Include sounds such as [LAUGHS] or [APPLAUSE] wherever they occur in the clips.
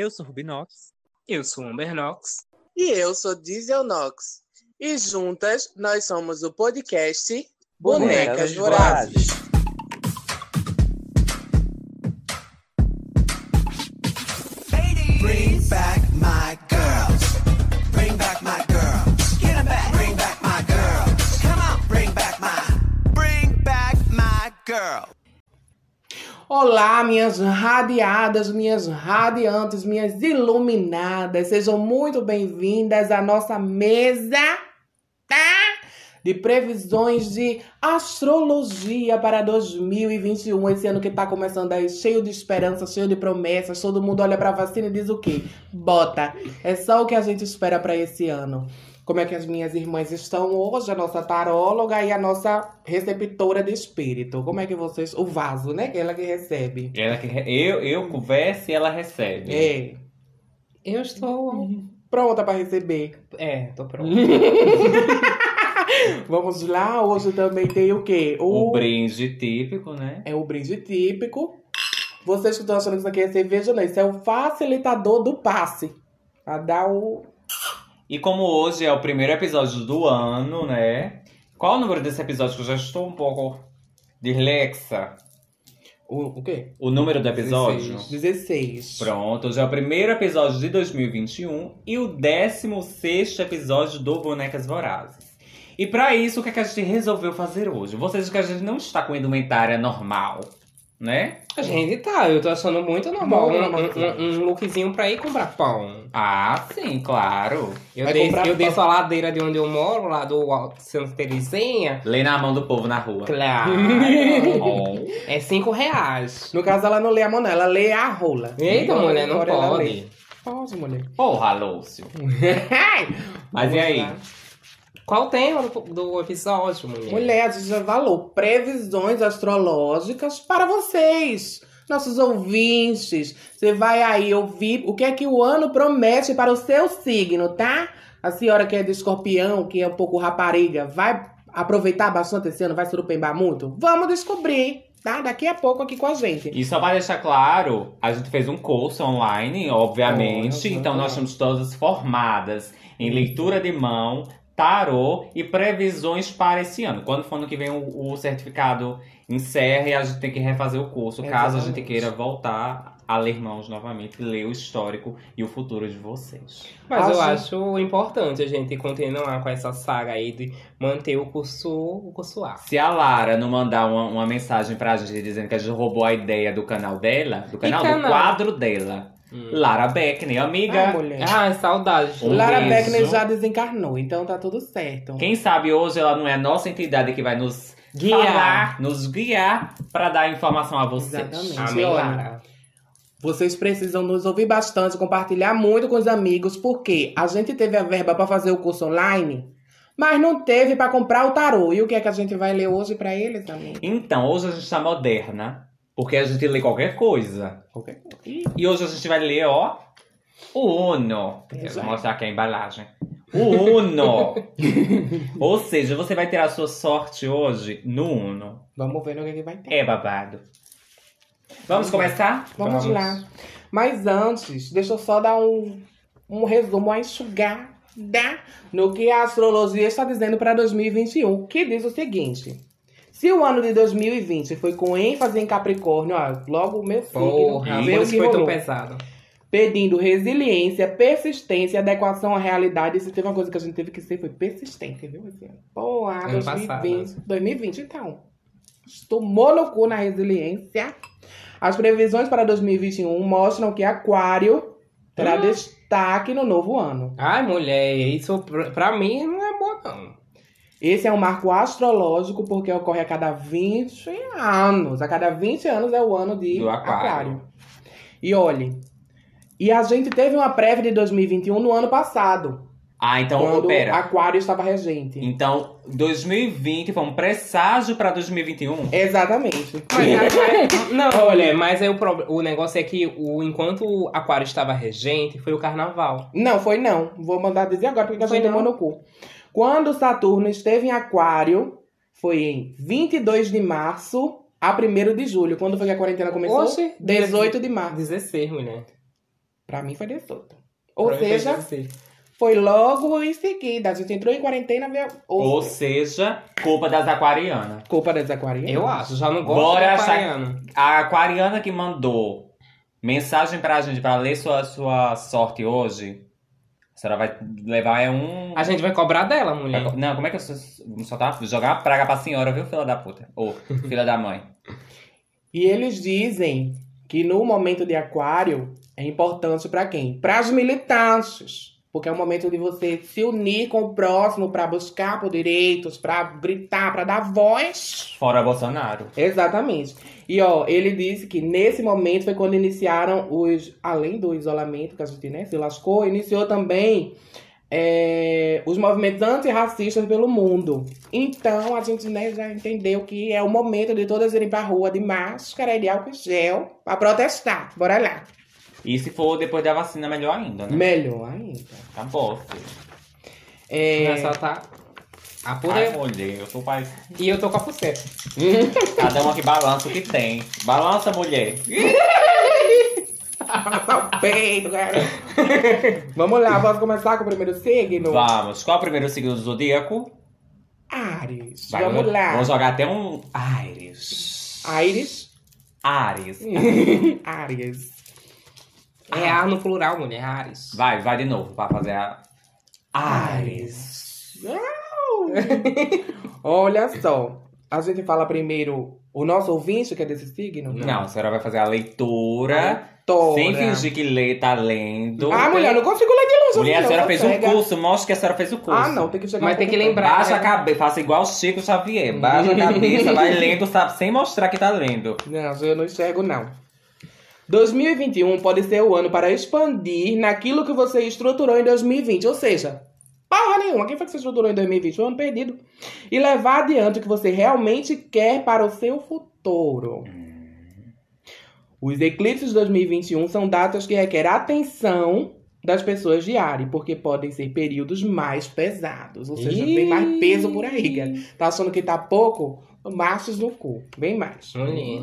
Eu sou Rubinox. Eu sou Amber Knox. E eu sou Diesel Nox. E juntas nós somos o podcast Bonecas, Bonecas Vorazes. Bring back my girls. Bring back my girls. Get 'em back. Bring back my girls. Come on. Bring back my. Bring back my girl. Olá, minhas radiadas, minhas radiantes, minhas iluminadas, sejam muito bem-vindas à nossa mesa, tá? De previsões de astrologia para 2021, esse ano que tá começando aí, cheio de esperança, cheio de promessas, todo mundo olha pra vacina e diz o quê? Bota. É só o que a gente espera para esse ano. Como é que as minhas irmãs estão hoje, a nossa taróloga e a nossa receptora de espírito. Como é que vocês. O vaso, né? Que ela que recebe. Ela que re- eu, eu converso e ela recebe. É. Eu estou. Pronta pra receber. É, tô pronto. [LAUGHS] Vamos lá, hoje também tem o quê? O brinde típico, né? É o brinde típico. Vocês que estão achando que isso aqui é cerveja, não. Isso é o facilitador do passe. Pra dar o. E como hoje é o primeiro episódio do ano, né? Qual o número desse episódio? Que eu já estou um pouco dislexa. O, o quê? O número do episódio? 16. Pronto, hoje é o primeiro episódio de 2021 e o 16 episódio do Bonecas Vorazes. E pra isso, o que, é que a gente resolveu fazer hoje? Vocês que a gente não está com indumentária normal, né? A gente tá, eu tô achando muito normal. Um, um, um lookzinho pra ir comprar pão. Ah, sim, claro. Eu, Vai desço, eu desço a ladeira de onde eu moro, lá do Alto Santa Terezinha. Lê na mão do povo na rua. Claro. [LAUGHS] É cinco reais. No caso, ela não lê a mão, não, ela lê a rola. Eita, Então, mulher, não pode. Pode, mulher. Porra, Lúcio. [LAUGHS] Mas e aí? lá. Qual o tema do, do episódio, mulher? Mulher, a gente já falou previsões astrológicas para vocês, nossos ouvintes. Você vai aí ouvir o que é que o ano promete para o seu signo, tá? A senhora que é de escorpião, que é um pouco rapariga, vai aproveitar bastante esse ano, vai surupembar muito? Vamos descobrir, tá? Daqui a pouco aqui com a gente. E só para deixar claro, a gente fez um curso online, obviamente. Olha, então nós somos todas formadas em leitura de mão, tarô e previsões para esse ano. Quando for ano que vem o, o certificado encerra e a gente tem que refazer o curso, caso a gente Exatamente. queira voltar a ler mãos novamente, ler o histórico e o futuro de vocês. Mas eu Acho- acho importante a gente continuar com essa saga aí de manter o curso, o curso A. Se a Lara não mandar uma, uma mensagem pra gente dizendo que a gente roubou a ideia do canal dela, do canal, do canal? quadro dela, Lara Beckney, amiga. Ah, mulher. Ai, saudade. Um Lara beijo. Beckner já desencarnou, então tá tudo certo. Quem sabe hoje ela não é a nossa entidade que vai nos Guiar. falar, nos guiar pra dar informação a vocês. Exatamente. Amém, Lara. Vocês precisam nos ouvir bastante, compartilhar muito com os amigos, porque a gente teve a verba para fazer o curso online, mas não teve para comprar o tarô. E o que é que a gente vai ler hoje para eles, amigo? Então, hoje a gente tá moderna, porque a gente lê qualquer coisa. Qualquer coisa. E hoje a gente vai ler, ó, o Uno. Eu vou mostrar aqui a embalagem. O Uno! [LAUGHS] Ou seja, você vai ter a sua sorte hoje no Uno. Vamos ver no que, que vai ter. É babado. Vamos começar? Vamos, lá. Mas antes, deixa eu só dar um, um resumo, uma enxugada no que a astrologia está dizendo para 2021, que diz o seguinte. Se o ano de 2020 foi com ênfase em Capricórnio, ó, logo o meu signo, Porra, o isso que foi tão rolou. pesado. pedindo resiliência, persistência, adequação à realidade. Se teve uma coisa que a gente teve que ser, foi persistente, viu? Ano. Porra, Ano 2020. 2020, então. Tomou no cu na resiliência. As previsões para 2021 mostram que Aquário terá Hum. destaque no novo ano. Ai, mulher, isso pra, pra mim não é bom, não. Esse é um marco astrológico porque ocorre a cada 20 anos. A cada 20 anos é o ano de Do Aquário. E olhe, e a gente teve uma prévia de 2021 no ano passado. Ah, então, quando pera. Aquário estava regente. Então, 2020 foi um presságio pra 2021? Exatamente. [LAUGHS] Mas, não, olha, mas aí o, pro- o negócio é que o, enquanto o Aquário estava regente, foi o carnaval. Não, foi não. Vou mandar dizer agora porque a Foi gente tomou no cu. Quando Saturno esteve em Aquário, foi em 22 de março a 1 de julho. Quando foi que a quarentena começou? Oxe, 18 de março. 16, mulher. Pra mim foi 18. Ou Pra foi seja, 16. foi logo em seguida. A gente entrou em quarentena, veio. Ou seja, culpa das aquarianas. culpa das aquarianas. Eu acho, já não gosto Bora de achar- aquariano. A aquariana que mandou mensagem pra gente pra ler sua, sua sorte hoje, a senhora vai levar é um. A gente vai cobrar dela, mulher. Vai co- Não, como é que eu só, tá? Jogar uma praga pra senhora, viu, filha da puta? Ou filha da mãe. [LAUGHS] E eles dizem que no momento de aquário é importante pra quem? Para os militantes. Porque é o momento de você se unir com o próximo pra buscar por direitos, pra gritar, pra dar voz. Fora Bolsonaro. Exatamente. E ó, ele disse que nesse momento foi quando iniciaram os. Além do isolamento que a gente né, se lascou, iniciou também é, os movimentos antirracistas pelo mundo. Então a gente né, já entendeu que é o momento de todas irem pra rua de máscara e de álcool gel pra protestar. Bora lá. E se for depois da vacina, melhor ainda, né? Melhor ainda. Acabou, filho. É, Essa tá. A Ai, poder. mulher, eu sou pai. E eu tô com a pulseira. [LAUGHS] Cada uma que balança o que tem. Balança, mulher. Só o peito, cara. Vamos lá, vamos começar com o primeiro signo? Vamos. Qual é o primeiro signo do zodíaco? Ares. Vai, Vamos lá. Vamos jogar até um Ares. Ares. Ares. [LAUGHS] Ares. É ar no plural, mulher. Ares. Vai, vai de novo pra fazer a. Ares. [LAUGHS] Olha só. A gente fala primeiro o nosso ouvinte, que é desse signo? Não, a senhora vai fazer a leitura. Tora. Sem fingir que lê, tá lendo. Ah, mulher, não consigo ler de longe. Mulher, a não, senhora fez um curso. Mostra que a senhora fez o curso. Ah, não, tem que chegar Mas um tem que lembrar. Baixa a cabeça, faça igual o Chico Xavier. Baixa a [LAUGHS] cabeça, vai lendo, sabe, sem mostrar que tá lendo. Não, eu não enxergo, não. 2021 pode ser o ano para expandir naquilo que você estruturou em 2020. Ou seja, porra nenhuma. Quem foi que você estruturou em 2020? Um ano perdido. E levar adiante o que você realmente quer para o seu futuro. Os eclipses de 2021 são datas que requerem atenção das pessoas de Ari, porque podem ser períodos mais pesados. Ou seja, Ih. tem mais peso por aí, cara. Tá achando que tá pouco? Machos no cu. Bem mais. Mulher.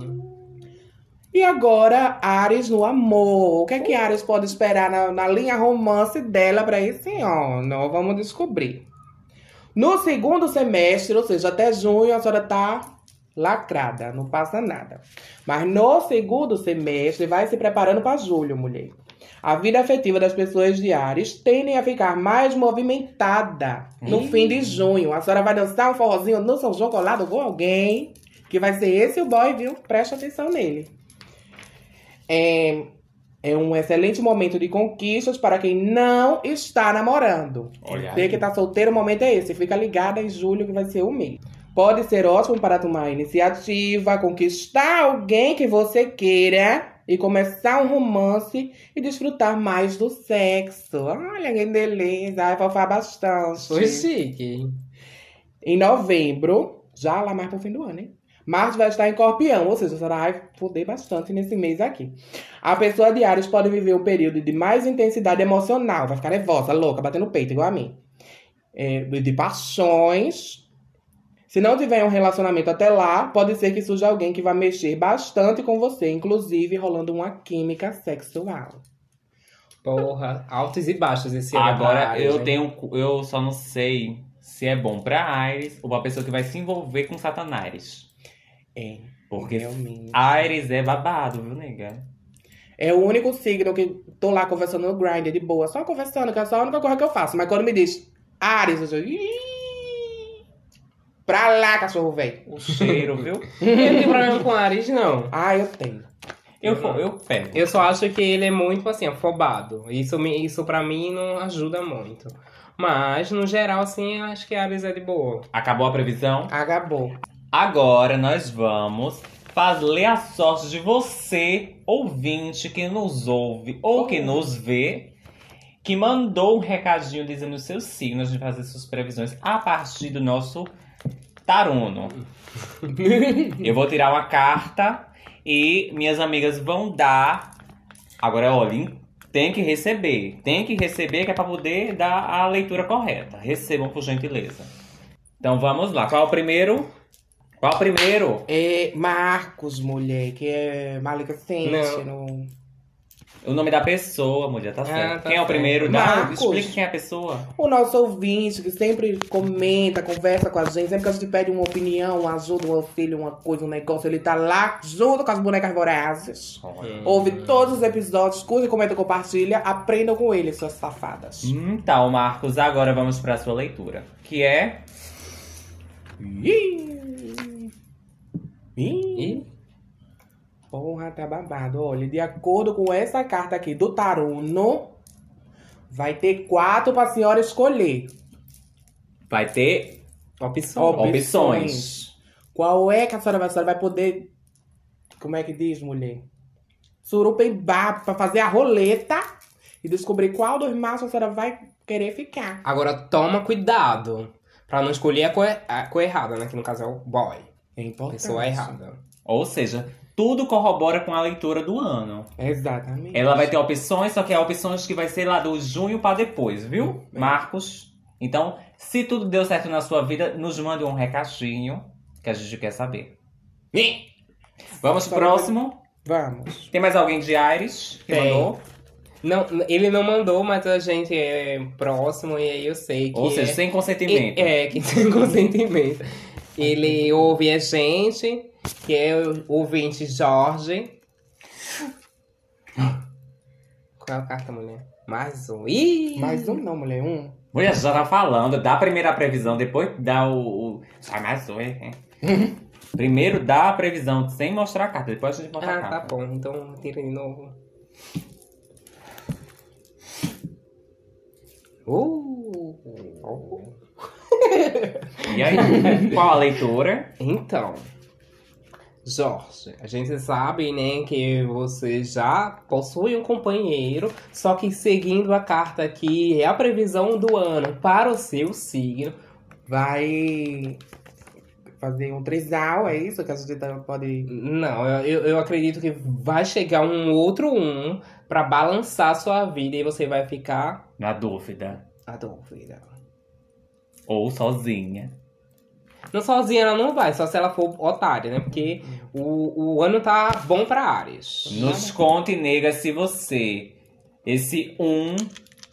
E agora, Ares no amor. O que é que Ares pode esperar na, na linha romance dela para esse ano? Vamos descobrir. No segundo semestre, ou seja, até junho, a senhora tá lacrada, não passa nada. Mas no segundo semestre, vai se preparando para julho, mulher. A vida afetiva das pessoas de Ares tendem a ficar mais movimentada no fim de junho. A senhora vai dançar um forrozinho no São João colado com alguém, que vai ser esse o boy, viu? Presta atenção nele. É, é um excelente momento de conquistas para quem não está namorando. Olha Você aí. que tá solteiro, o momento é esse. Fica ligada em julho que vai ser o mês. Pode ser ótimo para tomar iniciativa, conquistar alguém que você queira e começar um romance e desfrutar mais do sexo. Olha que delícia, vai fofar bastante. Foi chique. Em novembro, já lá mais pro fim do ano, hein? Marte vai estar em Escorpião, ou seja, senhora vai foder bastante nesse mês aqui. A pessoa de Ares pode viver um período de mais intensidade emocional, vai ficar nervosa, louca, batendo peito, igual a mim. É, de paixões. Se não tiver um relacionamento até lá, pode ser que surja alguém que vai mexer bastante com você, inclusive rolando uma química sexual. Porra, altos e baixos esse ano. Agora Ares, eu hein? tenho. Eu só não sei se é bom pra Ares ou pra pessoa que vai se envolver com Satanás. É, Porque realmente. Ares é babado, viu, nega? É o único signo que tô lá conversando no Grindr de boa, só conversando, que é só a única coisa que eu faço. Mas quando me diz Ares, eu digo. "Ih, Pra lá, cachorro velho. O cheiro, viu? [LAUGHS] Eu não tenho problema com Ares, não. Ah, eu tenho. Eu, eu, eu pego. Eu só acho que ele é muito, assim, afobado. Isso, me- isso pra mim não ajuda muito. Mas, no geral, assim, eu acho que Ares é de boa. Acabou a previsão? Acabou. Agora nós vamos fazer a sorte de você, ouvinte, que nos ouve ou que nos vê, que mandou um recadinho dizendo os seus signos, de fazer suas previsões a partir do nosso taruno. [LAUGHS] Eu vou tirar uma carta e minhas amigas vão dar. Agora, olha, tem que receber. Tem que receber que é para poder dar a leitura correta. Recebam por gentileza. Então vamos lá. Qual é o primeiro? Qual o primeiro? É Marcos, mulher, que é maledicente. Não. No... O nome da pessoa, mulher, tá certo. tá quem é o primeiro? Marcos. explica quem é a pessoa. O nosso ouvinte que sempre comenta, conversa com a gente, sempre que a gente pede uma opinião, uma ajuda, um auxílio, uma coisa, um negócio, ele tá lá junto com as bonecas vorazes. Hum. Ouve todos os episódios, curte, comenta, compartilha, aprendam com ele, suas safadas. Então, Marcos, agora vamos pra sua leitura. Que é. Ih. Ih. Porra, tá babado. Olha, de acordo com essa carta aqui do Taruno, vai ter quatro pra senhora escolher. Vai ter. Opções. opções. Qual é que a senhora vai, a senhora vai poder. Como é que diz, mulher? Surupembar pra fazer a roleta e descobrir qual dos machos a senhora vai querer ficar. Agora toma cuidado pra não escolher a cor, a cor errada, né? Que no caso é o boy. É importante. Pessoa errada. Ou seja, tudo corrobora com a leitura do ano. Exatamente. Ela vai ter opções, só que é opções que vai ser lá do junho pra depois, viu, É. Marcos? Então, se tudo deu certo na sua vida, nos mande um recadinho que a gente quer saber. Vamos pro próximo. Vamos. Tem mais alguém de Aires que Tem. mandou? Não, ele não mandou, mas a gente é próximo e aí eu sei que. Ou seja, é, sem consentimento. É, que [LAUGHS] tem consentimento. Ele ouve a gente, que é o ouvinte Jorge. Qual é a carta, mulher? Mais um. Ih! Mais um não, mulher. Um. Mulher, já tá falando, dá a primeira previsão, depois dá o. o... Sai mais um, hein? [LAUGHS] Primeiro dá a previsão sem mostrar a carta, depois a gente mostra a Ah, tá carta. bom. Então tira de novo. Uh! E aí, [LAUGHS] qual a leitura? Então, Jorge, a gente sabe, né, que você já possui um companheiro, só que seguindo a carta aqui, é a previsão do ano para o seu signo. Vai fazer um trisal, é isso que a gente tá- pode. Não, eu, eu- acredito que vai chegar um outro um para balançar a sua vida e você vai ficar Na dúvida. na dúvida. Ou sozinha. Não sozinha ela não vai, só se ela for otária, né? Porque o, o ano tá bom pra Ares. Nos conte, nega, se você, esse um,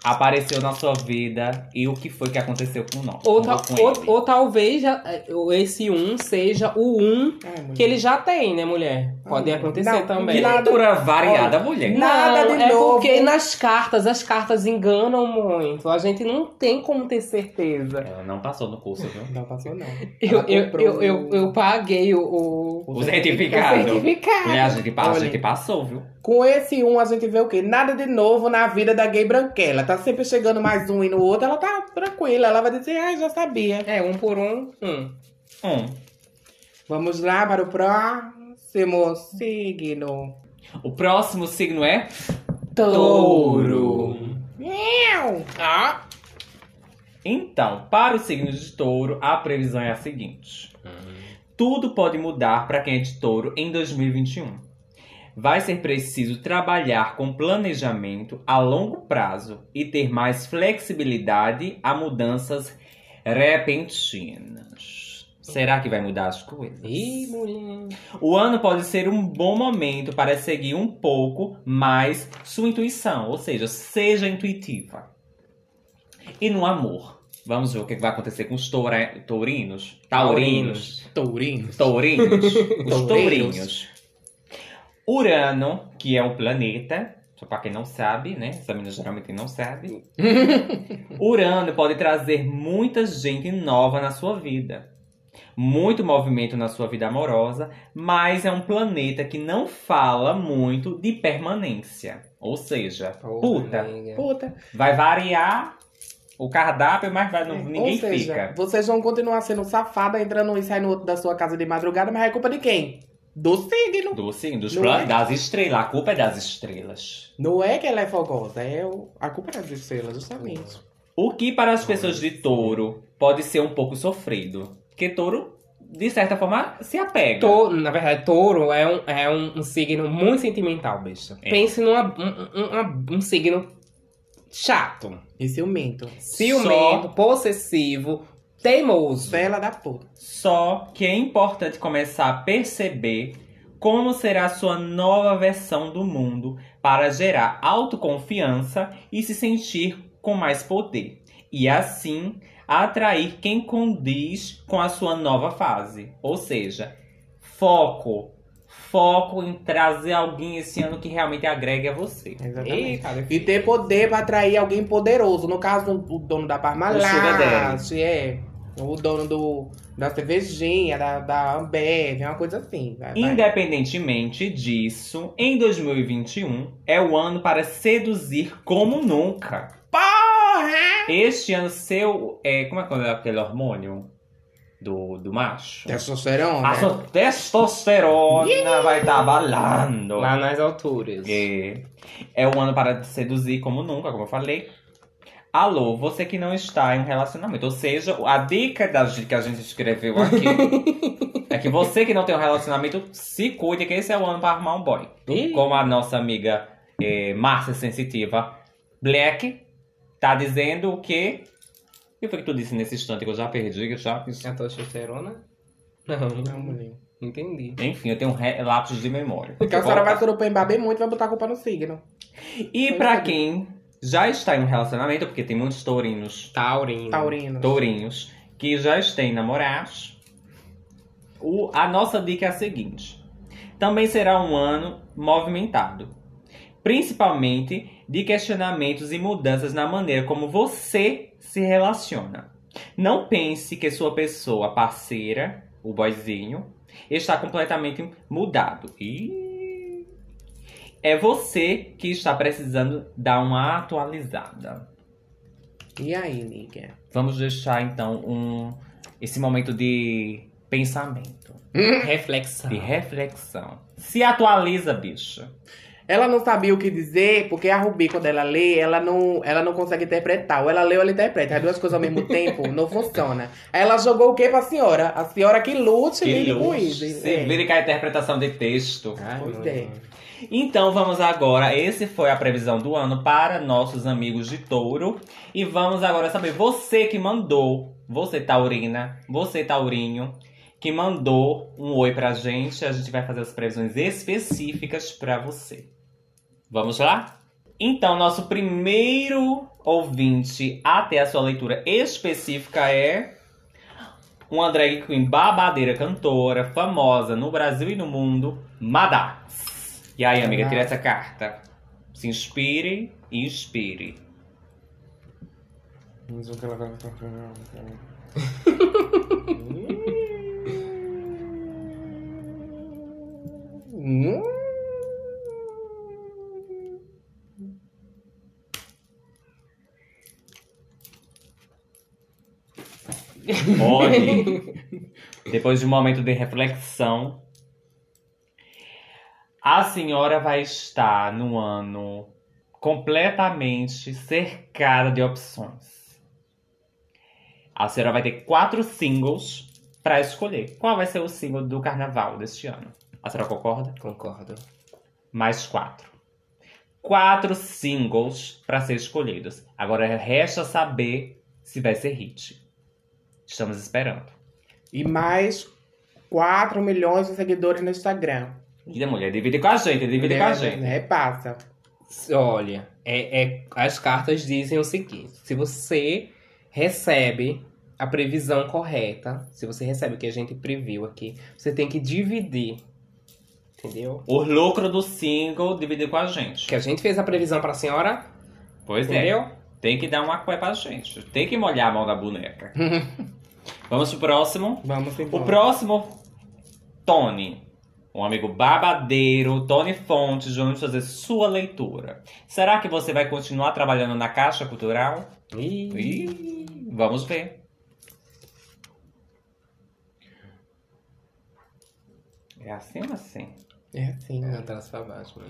apareceu na sua vida e o que foi que aconteceu com nós. Ou, ta- ou, ou talvez já- ou esse um seja o um É, que ele já tem, né, mulher? Pode Ah, acontecer não, também. Que leitura variada, mulher. Nada não, de é novo. porque nas cartas, as cartas enganam muito. A gente não tem como ter certeza. Ela não passou no curso, viu? Não passou, não. [LAUGHS] Eu, eu, eu, eu, eu paguei o, o, O certificado. o certificado. Mulher, a gente, a Olha. gente passou, viu? Com esse um, a gente vê o quê? Nada de novo na vida da gay branquela. Tá sempre chegando mais um e no outro, ela tá tranquila. Ela vai dizer, ai, já sabia. É, um por um, um. Um. Vamos lá para o próximo signo. O próximo signo é Touro. Miau! Ah. Então, para o signo de touro, a previsão é a seguinte: tudo pode mudar para quem é de touro em 2021. Vai ser preciso trabalhar com planejamento a longo prazo e ter mais flexibilidade a mudanças repentinas. Será que vai mudar as coisas? Ih, mulher. O ano pode ser um bom momento para seguir um pouco mais sua intuição, ou seja, seja intuitiva. E no amor, vamos ver o que vai acontecer com os toura- tourinos, taurinos, Tourinho. tourinos, [LAUGHS] os Toureiros. tourinhos. Urano, que é um planeta, só para quem não sabe, né? Essa menina geralmente não sabe. [LAUGHS] Urano pode trazer muita gente nova na sua vida. Muito movimento na sua vida amorosa, mas é um planeta que não fala muito de permanência. Ou seja, puta, nega. Puta. vai variar o cardápio, mas vai, não, Ou ninguém seja, fica. vocês vão continuar sendo safada, entrando e saindo outro da sua casa de madrugada, mas é culpa de quem? Do signo. Do signo, dos planos, é? das estrelas. A culpa é das estrelas. Não é que ela é fogosa, é o... a culpa é das estrelas, justamente. O que para as pessoas de touro pode ser um pouco sofrido. Porque touro, de certa forma, se apega. Na verdade, touro é um, é um, um signo muito sentimental, bicho. É. Pense num um, um, um signo chato, E ciumento. ciumento, possessivo, teimoso. Bela da puta. Só que é importante começar a perceber como será a sua nova versão do mundo para gerar autoconfiança e se sentir com mais poder. E assim atrair quem condiz com a sua nova fase. Ou seja, foco. Foco em trazer alguém esse ano que realmente agregue a você. Exatamente. Eita, E ter poder pra atrair alguém poderoso. No caso, o dono da O sugar Parmalat, é. O dono do, da cervejinha, da, da Ambev, é uma coisa assim. Vai, vai. Independentemente disso, em 2021 é o ano para seduzir como nunca. Porra! Este ano, seu. É, como é que é aquele hormônio do, do macho? Testosterona. A sua testosterona vai estar balando. Lá nas alturas. É. é o ano para seduzir como nunca, como eu falei. Alô, você que não está em um relacionamento. Ou seja, a dica da, que a gente escreveu aqui [LAUGHS] é que você que não tem um relacionamento, se cuide, que esse é o ano para arrumar um boy. Ih, Como a nossa amiga eh, Márcia Sensitiva Black tá dizendo o quê? O que foi que tu disse nesse instante que eu já perdi, que eu já fiz. a testosterona? Não, Não, mulher. entendi. Enfim, eu tenho relatos de memória. Porque a senhora vai surupembar bem muito e vai botar a culpa no signo. E pra quem já está em um relacionamento, porque tem muitos taurinos, Taurino. Taurino. tourinhos, que já têm namorados, o, a nossa dica é a seguinte. Também será um ano movimentado. Principalmente de questionamentos e mudanças na maneira como você se relaciona. Não pense que sua pessoa parceira, o boyzinho, está completamente mudado. E é você que está precisando dar uma atualizada. E aí, nigga? Vamos deixar então um esse momento de pensamento, Reflexão. de reflexão. Se atualiza, bicha. Ela não sabia o que dizer, porque a Rubi, quando ela lê, ela não, ela não consegue interpretar. Ou ela lê ou ela interpreta. As duas coisas ao mesmo [LAUGHS] tempo não funciona. Aí ela jogou o quê pra senhora? A senhora que lute, lide com isso. Se É. vira com a interpretação de texto. Ai, Pois é. Então vamos agora, esse foi a previsão do ano para nossos amigos de touro. E vamos agora saber, você que mandou, você taurina, você taurinho, que mandou um oi pra gente, a gente vai fazer as previsões específicas pra você. Vamos lá? Então, nosso primeiro ouvinte a ter a sua leitura específica é uma drag queen babadeira cantora, famosa no Brasil e no mundo, Madax. E aí, amiga, tira essa carta. Se inspire e inspire. Hum. Olhe, depois de um momento de reflexão, a senhora vai estar no ano completamente cercada de opções. A senhora vai ter quatro singles para escolher. Qual vai ser o single do carnaval deste ano? A senhora concorda? Concordo. Mais quatro. Quatro singles para ser escolhidos. Agora resta saber se vai ser hit. Estamos esperando. E mais 4 milhões de seguidores no Instagram. E mulher, divide com a gente, divide com a gente. Repassa. Olha, é, é- as cartas dizem o seguinte: se você recebe a previsão correta, se você recebe o que a gente previu aqui, você tem que dividir. Entendeu? O lucro do single dividir com a gente. Que a gente fez a previsão pra senhora, Pois é. entendeu? Tem que dar uma cué pra gente. Tem que molhar a mão da boneca. [LAUGHS] Vamos pro próximo. Vamos O embora. próximo, Tony. Um amigo babadeiro, Tony Fontes, vamos fazer sua leitura. Será que você vai continuar trabalhando na Caixa Cultural? Ih, Ih, vamos ver. É assim ou assim? É assim, não, traz pra baixo,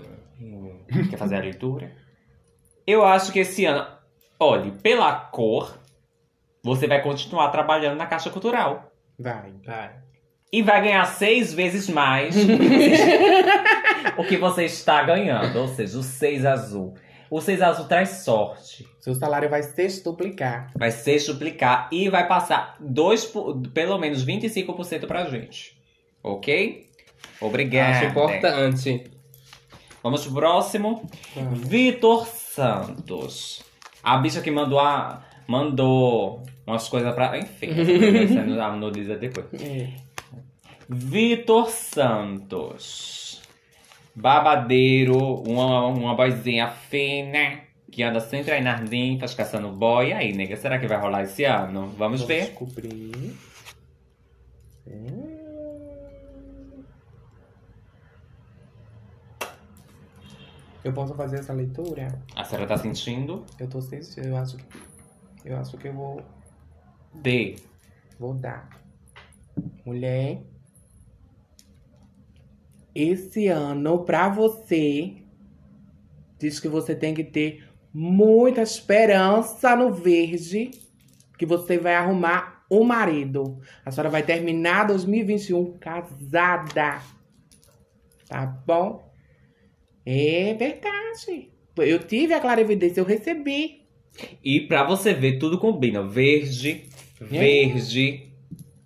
Quer fazer a leitura? Eu acho que esse ano, olhe, pela cor, você vai continuar trabalhando na Caixa Cultural. Vai. Vai. E vai ganhar seis vezes mais [LAUGHS] o que você está ganhando. Ou seja, o seis azul. O seis azul traz sorte. Seu salário vai sextuplicar. Vai sextuplicar e vai passar dois, pelo menos 25% pra gente. Ok? Obrigado. Acho importante. Vamos pro próximo. Vitor Santos. A bicha que mandou a. Mandou umas coisas pra. Enfim, essa [LAUGHS] a Nodisa depois. É. Vitor Santos. Babadeiro, uma, uma boizinha fina, que anda sempre aí nas ninfas, caçando boy. E aí, nega, será que vai rolar esse ano? Vamos Vou ver. descobrir. Hum. Eu posso fazer essa leitura? A senhora tá sentindo? Eu tô sentindo, eu acho que. Eu acho que eu vou, D. vou dar. Mulher. Esse ano, pra você, diz que você tem que ter muita esperança no verde, que você vai arrumar o marido. A senhora vai terminar 2021 casada. Tá bom? É verdade. Eu tive a clarividência, eu recebi. E pra você ver, tudo combina. Verde, verde,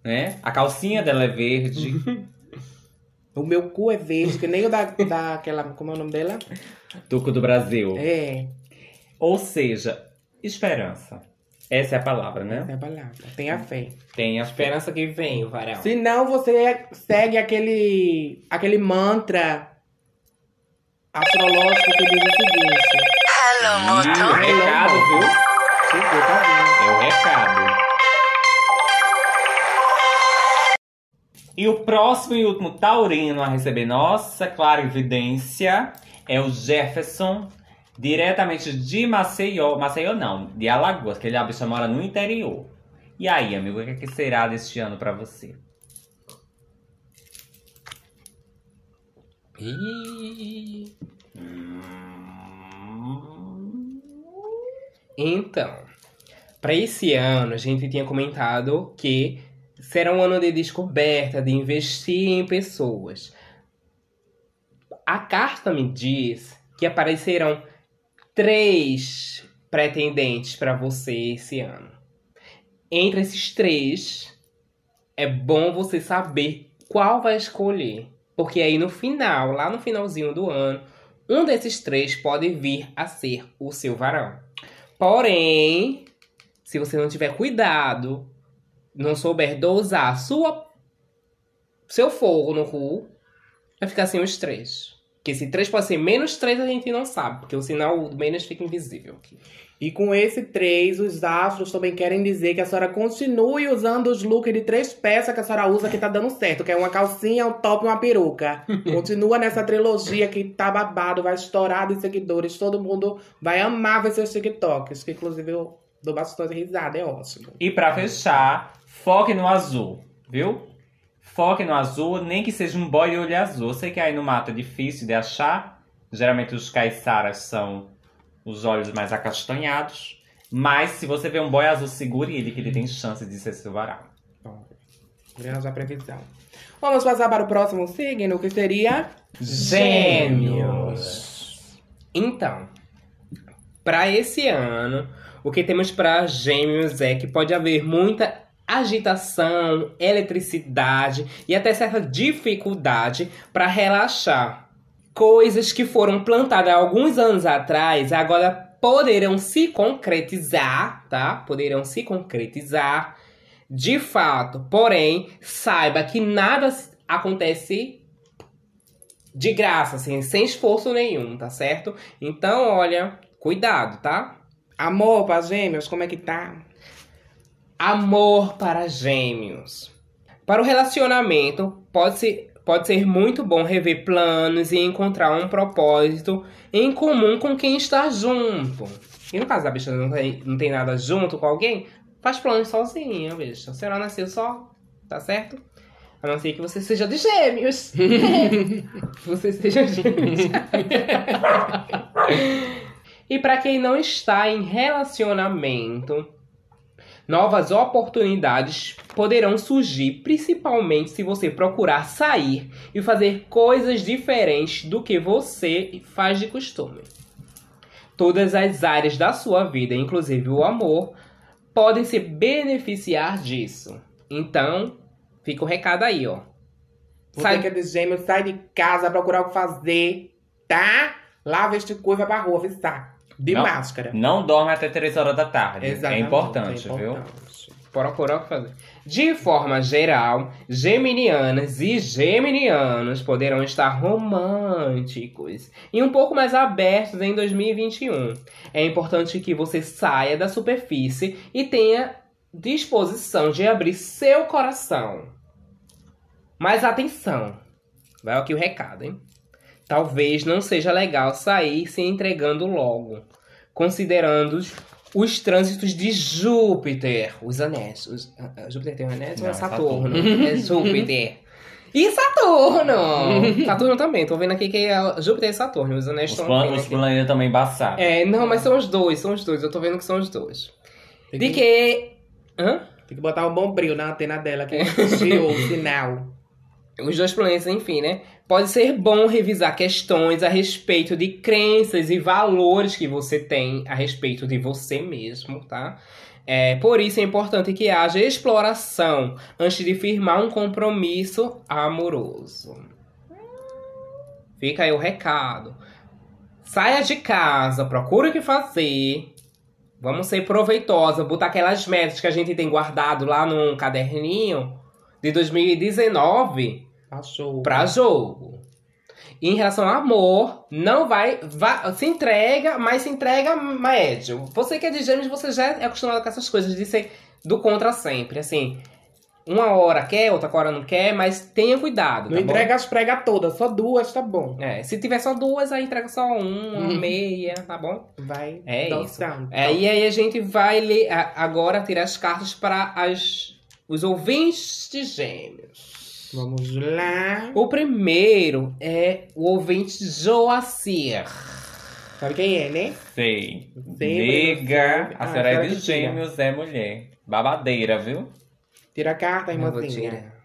né? A calcinha dela é verde. [LAUGHS] O meu cu é verde, que nem o da, daquela. Como é o nome dela? Tuco do Brasil. É, Ou seja, esperança. Essa é a palavra, né? essa é a palavra. Tenha fé. Tenha fé. Esperança que vem, o varão. Se não, você segue aquele, aquele mantra astrológico que diz o seguinte. Ih, o recado, viu? Chegou, tá vindo. É o recado. E o próximo e último taurino a receber nossa clara evidência é o Jefferson, diretamente de Maceió. Maceió não, de Alagoas, que ele a bicha mora no interior. E aí, amigo, o que, é que será deste ano pra você? Ih. Então, para esse ano, a gente tinha comentado que será um ano de descoberta, de investir em pessoas. A carta me diz que aparecerão três pretendentes para você esse ano. Entre esses três, é bom você saber qual vai escolher. Porque aí no final, lá no finalzinho do ano, um desses três pode vir a ser o seu varão. Porém, se você não tiver cuidado, não souber dosar sua, seu fogo no cu, vai ficar assim os três. Porque se três pode ser menos três, a gente não sabe. Porque o sinal do menos fica invisível aqui. E com esse 3, os astros também querem dizer que a senhora continue usando os looks de três peças que a senhora usa que tá dando certo, que é uma calcinha, um top e uma peruca. [LAUGHS] Continua nessa trilogia que tá babado, vai estourar de seguidores, todo mundo vai amar ver seus TikToks, que inclusive eu dou bastante risada, é ótimo. E pra fechar, foque no azul, viu? Foque no azul, nem que seja um boy de olho azul. Eu sei que aí no mato é difícil de achar. Geralmente os caiçaras são os olhos mais acastanhados. Mas se você vê um boy azul, segure ele, que ele tem chance de ser seu varal. Bom, Grande a previsão. Vamos passar para o próximo signo, que seria Gêmeos. Então, para esse ano, o que temos para Gêmeos é que pode haver muita agitação, eletricidade e até certa dificuldade para relaxar. Coisas que foram plantadas alguns anos atrás agora poderão se concretizar, tá? Poderão se concretizar de fato. Porém, saiba que nada acontece de graça, assim, sem esforço nenhum, tá certo? Então, olha, cuidado, tá? amor para gêmeos, como é que tá? Amor para gêmeos. Para o relacionamento, pode ser, pode ser muito bom rever planos e encontrar um propósito em comum com quem está junto. E no caso da bicha não tem, não tem nada junto com alguém, faz planos sozinha, bicha. Senhora nasceu só, tá certo? A não ser que você seja de gêmeos. [LAUGHS] você seja gêmeos. [LAUGHS] e para quem não está em relacionamento, Novas oportunidades poderão surgir, principalmente se você procurar sair e fazer coisas diferentes do que você faz de costume. Todas as áreas da sua vida, inclusive o amor, podem se beneficiar disso. Então, fica o recado aí, ó. Você Sai- que é de gêmeos, sai de casa, procurar o que fazer. tá? Lava este cu e vai pra rua, visitar. De Não. máscara. Não dorme até 3 horas da tarde. Exatamente, é importante, é viu? importante. Procura o que fazer. De forma geral, geminianas e geminianos poderão estar românticos e um pouco mais abertos em 2021. É importante que você saia da superfície e tenha disposição de abrir seu coração. Mas atenção, vai aqui o recado, hein? Talvez não seja legal sair se entregando logo, considerando os, os trânsitos de Júpiter, os anéis. Os, ah, ah, Júpiter tem um anéis ou é é Saturno? [LAUGHS] é Júpiter. E Saturno! [LAUGHS] Saturno também, tô vendo aqui que é Júpiter e Saturno, os anéis Os, estão plan os planetas também embaçados. É, não, mas são os dois, são os dois, eu tô vendo que são os dois. Tem De que, que... Hã? tem que botar um bom brilho na antena dela, que é [LAUGHS] o sinal. Os dois planetas, enfim, né? Pode ser bom revisar questões a respeito de crenças e valores que você tem a respeito de você mesmo, tá? É, por isso é importante que haja exploração antes de firmar um compromisso amoroso. Fica aí o recado. Saia de casa, procure o que fazer. Vamos ser proveitosa, botar aquelas metas que a gente tem guardado lá num caderninho de 2019 Achou. pra jogo. E em relação ao amor, não vai, vai. Se entrega, mas se entrega médio. Você que é de gêmeos, você já é acostumado com essas coisas de ser do contra sempre. Assim, uma hora quer, outra hora não quer, mas tenha cuidado. Não tá entrega as pregas todas, só duas, tá bom. bom? É, se tiver só duas, aí entrega só uma, Uhum. meia, tá bom? Vai É isso. certo. É, e aí a gente vai ler, agora tirar as cartas para as, os ouvintes de gêmeos. Vamos lá. O primeiro é o ouvinte Joacir. Sabe quem é, né? Sei. Nega, a Ah, senhora é será de gêmeos, é mulher. Babadeira, viu? Tira a carta, irmãzinha. tirar.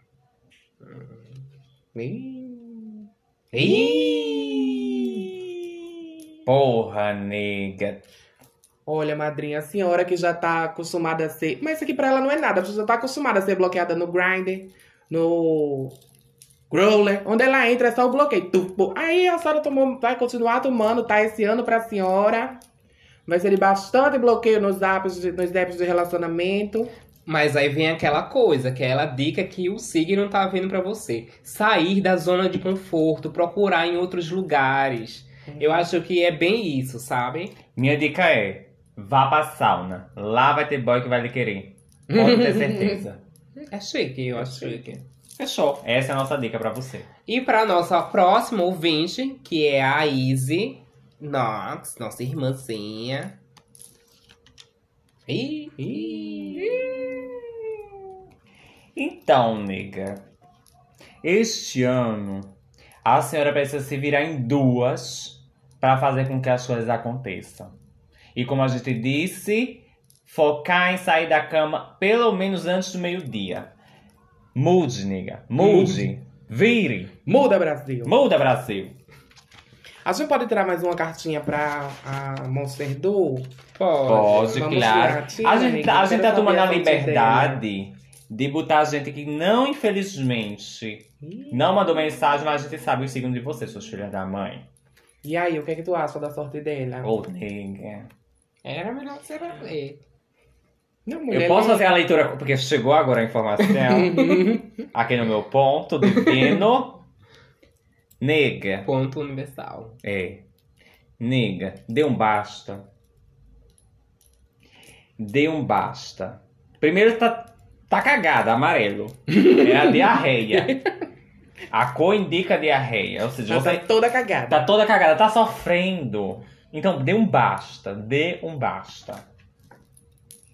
Ih. Porra, nega. Olha, madrinha, a senhora que já tá acostumada a ser. Mas isso aqui pra ela não é nada. Você já tá acostumada a ser bloqueada no Grindr, no Growler. Onde ela entra é só o bloqueio. Tupo. Aí a senhora tomou, vai continuar tomando, tá? Esse ano pra senhora. Vai ser bastante bloqueio nos apps, de- nos apps de relacionamento. Mas aí vem aquela coisa, que é aquela dica que o signo tá vendo pra você. Sair da zona de conforto, procurar em outros lugares. Eu acho que é bem isso, sabe? Minha dica é: vá pra sauna. Lá vai ter boy que vai lhe querer. Pode ter [LAUGHS] certeza. É chique, eu acho chique. Fechou. Essa é a nossa dica pra você. E para nossa próxima ouvinte, que é a Izzy Knox, nossa irmãzinha. Ih, Então, nega. Este ano, a senhora precisa se virar em duas para fazer com que as coisas aconteçam. E como a gente disse, focar em sair da cama pelo menos antes do meio-dia. Mude, nega. Mude. Vire. Muda, Brasil. Muda, Brasil. A gente pode tirar mais uma cartinha pra a Monster Do? Pode, Vamos claro. lá, tira, a gente, amiga, a eu gente tá tomando a a liberdade de botar gente que não, infelizmente, não mandou mensagem, mas a gente sabe o signo de vocês, seus filhos da mãe. E aí, o que é que tu acha da sorte dela? Ô, nega. Era melhor você ler. Não, Eu posso fazer a leitura, porque chegou agora a informação aqui no meu ponto divino. Nega, Ponto universal. é. Nega, dê um basta. Dê um basta. Primeiro tá, tá cagada, amarelo. É a diarreia. A cor indica diarreia. Ou seja, você tá toda cagada. tá toda cagada, tá sofrendo. Então, dê um basta. Dê um basta.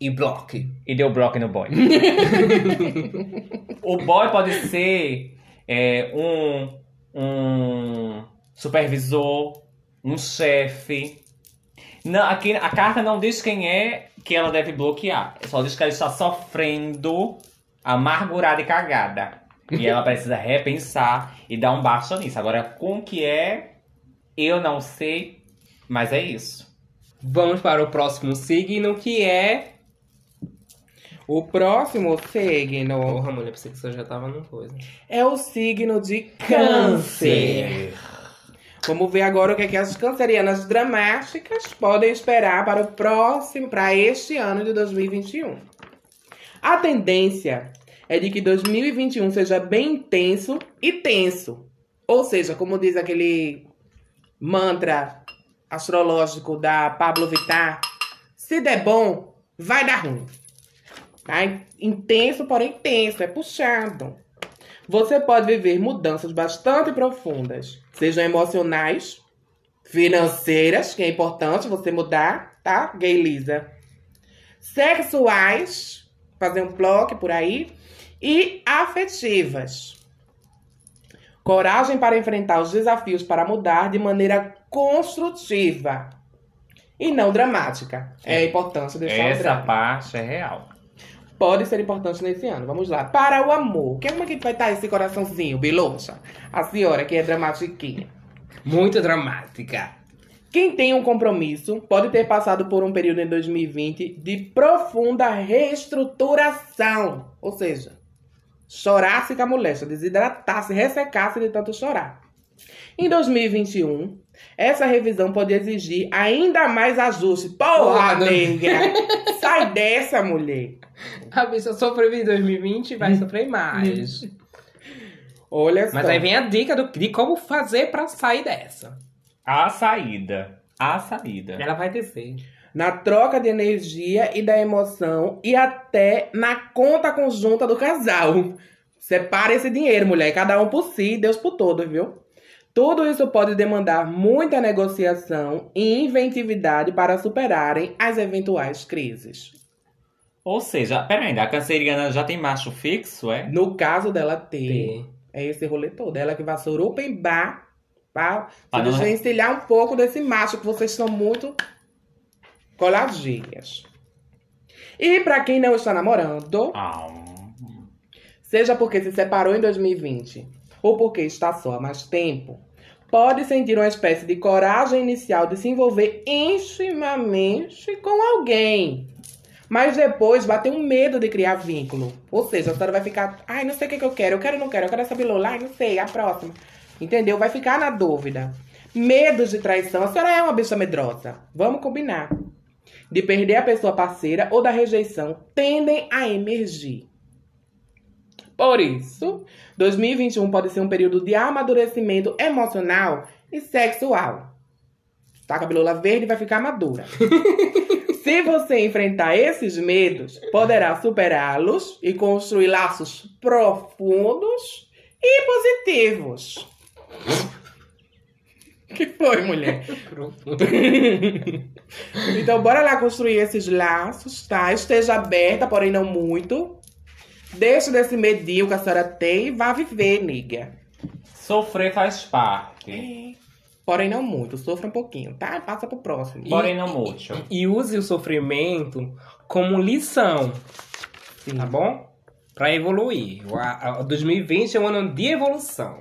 E bloque. E deu bloco no boy. [LAUGHS] o boy pode ser é, um, um supervisor, um chefe. Não, aqui, a carta não diz quem é que ela deve bloquear. Só diz que ela está sofrendo, amargurada e cagada. E ela precisa repensar e dar um basta nisso. Agora, com que é, eu não sei, mas é isso. Vamos para o próximo signo, que é. O próximo signo Porra, mulher, pensei que você já tava no coisa. é o signo de câncer. Vamos ver agora o que, é que as cancerianas dramáticas podem esperar para o próximo, para este ano de 2021. A tendência é de que 2021 seja bem intenso e tenso. Ou seja, como diz aquele mantra astrológico da Pablo Vittar, se der bom, vai dar ruim. Tá? Intenso, porém tenso, é puxado. Você pode viver mudanças bastante profundas, sejam emocionais, financeiras, que é importante você mudar, tá? Gay Lisa. Sexuais, fazer um bloco por aí, e afetivas. Coragem para enfrentar os desafios para mudar de maneira construtiva e não dramática. É a importância deixar o Essa parte é real. Pode ser importante nesse ano. Vamos lá. Para o amor. Como é que vai estar esse coraçãozinho, Bilocha? A senhora que é dramatiquinha. Muito dramática. Quem tem um compromisso pode ter passado por um período em 2020 de profunda reestruturação. Ou seja, chorasse com a moléstia, desidratasse, ressecasse de tanto chorar. Em 2021, essa revisão pode exigir ainda mais ajuste. Porra, Porra, nega! [LAUGHS] Sai dessa, mulher! A bicha sofreu em 2020 e vai sofrer mais. Olha só. Mas aí vem a dica do, de como fazer pra sair dessa. A saída. A saída. Ela vai descer. na troca de energia e da emoção e até na conta conjunta do casal. Separe esse dinheiro, mulher, cada um por si, Deus por todos, viu? Tudo isso pode demandar muita negociação e inventividade para superarem as eventuais crises. Ou seja, peraí, a canceriana já tem macho fixo, é? No caso dela ter, Ter. é esse rolê todo. Ela que vassourou open bar pra Ah, desvencilhar um pouco desse macho que vocês são muito coladinhas. E pra quem não está namorando, Ah, seja porque se separou em 2020 ou porque está só há mais tempo, pode sentir uma espécie de coragem inicial de se envolver intimamente com alguém. Mas depois vai ter um medo de criar vínculo. Ou seja, a senhora vai ficar, ai, não sei o que, eu quero, eu quero ou não quero, eu quero essa bilola, ai, não sei, a próxima. Entendeu? Vai ficar na dúvida. Medos de traição. A senhora é uma bicha medrosa. Vamos combinar. De perder a pessoa parceira ou da rejeição tendem a emergir. Por isso, 2021 pode ser um período de amadurecimento emocional e sexual. Tá, cabelola verde vai ficar madura. [LAUGHS] Se você enfrentar esses medos, poderá superá-los e construir laços profundos e positivos. [LAUGHS] que foi, mulher? [LAUGHS] então, bora lá construir esses laços, tá? Esteja aberta, porém não muito. Deixa desse medinho que a senhora tem e vá viver, nega. sofrer faz parte. Porém não muito, sofra um pouquinho, tá? Passa pro próximo. Porém, não muito. E use o sofrimento como lição, Sim. tá bom? Pra evoluir. O a- a 2020 é um ano de evolução.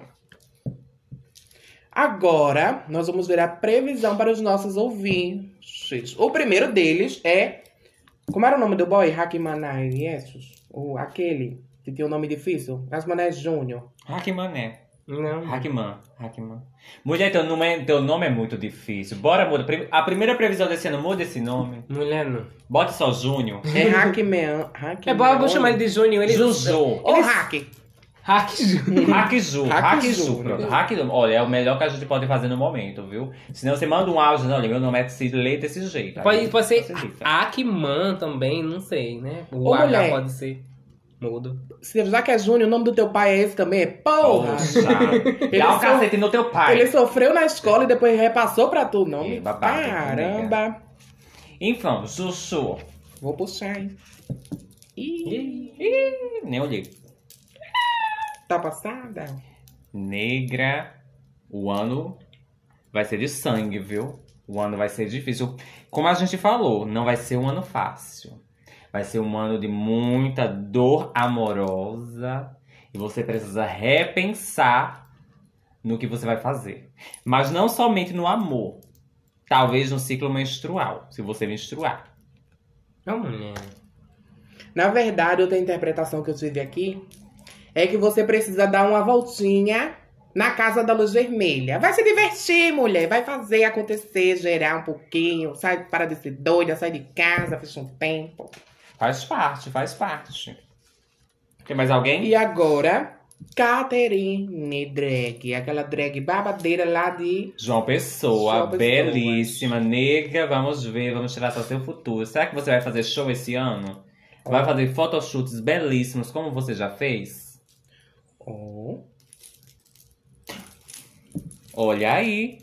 Agora, nós vamos ver a previsão para os nossos ouvintes. O primeiro deles é. Como era o nome do boy? Hakimanai Jesus? O aquele que tinha o nome difícil? Asmané Júnior. Hackman é. Não. Hackman. Hackman. Mulher, teu nome, é, teu nome é muito difícil. Bora, muda. A primeira previsão desse ano, muda esse nome. Mulher não. Bote só Júnior. É Hackman. Hackman. É bom, eu vou chamar ele de Júnior. Ele... Juju. Ou. Hack Júnior. [LAUGHS] Hackju, Hackju. Hackju, pronto. Hack, olha, é o melhor que a gente pode fazer no momento, viu? Senão você manda um áudio, não, meu nome é se lê desse jeito. Pode, pode ser facilita. Akman também, não sei, né? O Ô, H mulher. pode ser mudo. Se já que é Júnior, o nome do teu pai é esse também? É Porra! Poxa, Ele dá um cacete no teu pai. Ele sofreu na escola e depois repassou pra tu, não? Babado, Caramba! Então, Chuchu. Vou puxar, hein? Ih, Ih, nem olhei. Tá passada? Negra, o ano vai ser de sangue, viu? O ano vai ser difícil. Como a gente falou, não vai ser um ano fácil. Vai ser um ano de muita dor amorosa. E você precisa repensar no que você vai fazer. Mas não somente no amor. Talvez no ciclo menstrual, se você menstruar. Não, mulher. Na verdade, outra interpretação que eu tive aqui é que você precisa dar uma voltinha na Casa da Luz Vermelha. Vai se divertir, mulher. Vai fazer acontecer, gerar um pouquinho. Sai para de ser doida, sai de casa, fecha um tempo. Faz parte, faz parte. Tem mais alguém? E agora, Catherine Drag. Aquela drag babadeira lá de. João Pessoa, João Pessoa. belíssima, nega. Vamos ver, vamos tirar só seu futuro. Será que você vai fazer show esse ano? Vai fazer photoshoots belíssimos, como você já fez? Oh. Olha aí.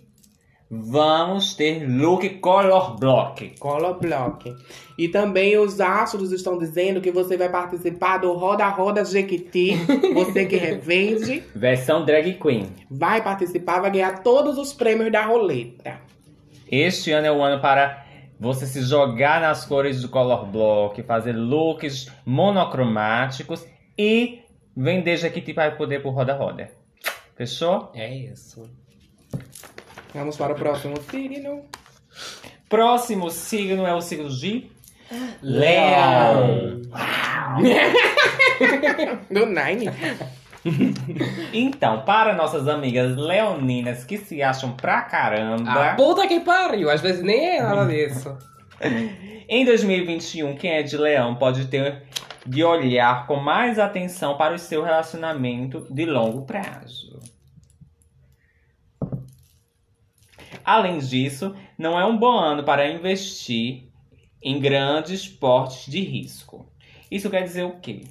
Vamos ter look color block. Color Block. E também os astros estão dizendo que você vai participar do Roda Roda Jequiti. [LAUGHS] Você que revende, Versão drag queen. vai participar, vai ganhar todos os prêmios da roleta. Este ano é o ano para você se jogar nas cores do color block, fazer looks monocromáticos e vender Jequiti para poder por roda-roda. Fechou? É isso. Vamos para o próximo signo. Próximo signo é o signo de Leão. [LAUGHS] Do Nine. Então, para nossas amigas leoninas que se acham pra A caramba, puta que pariu. Às vezes nem é nada disso. em 2021, quem é de leão pode ter de olhar com mais atenção para o seu relacionamento de longo prazo. Além disso, não é um bom ano para investir em grandes portes de risco. Isso quer dizer o quê?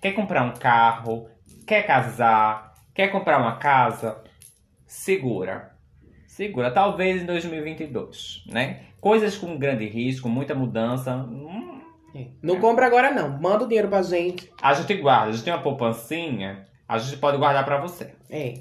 Quer comprar um carro? Quer casar? Quer comprar uma casa? Segura. Segura, talvez em 2022, né? Coisas com grande risco, muita mudança. Não compra agora, não. Manda o dinheiro pra gente. a gente guarda, a gente tem uma poupancinha, a gente pode guardar para você. É.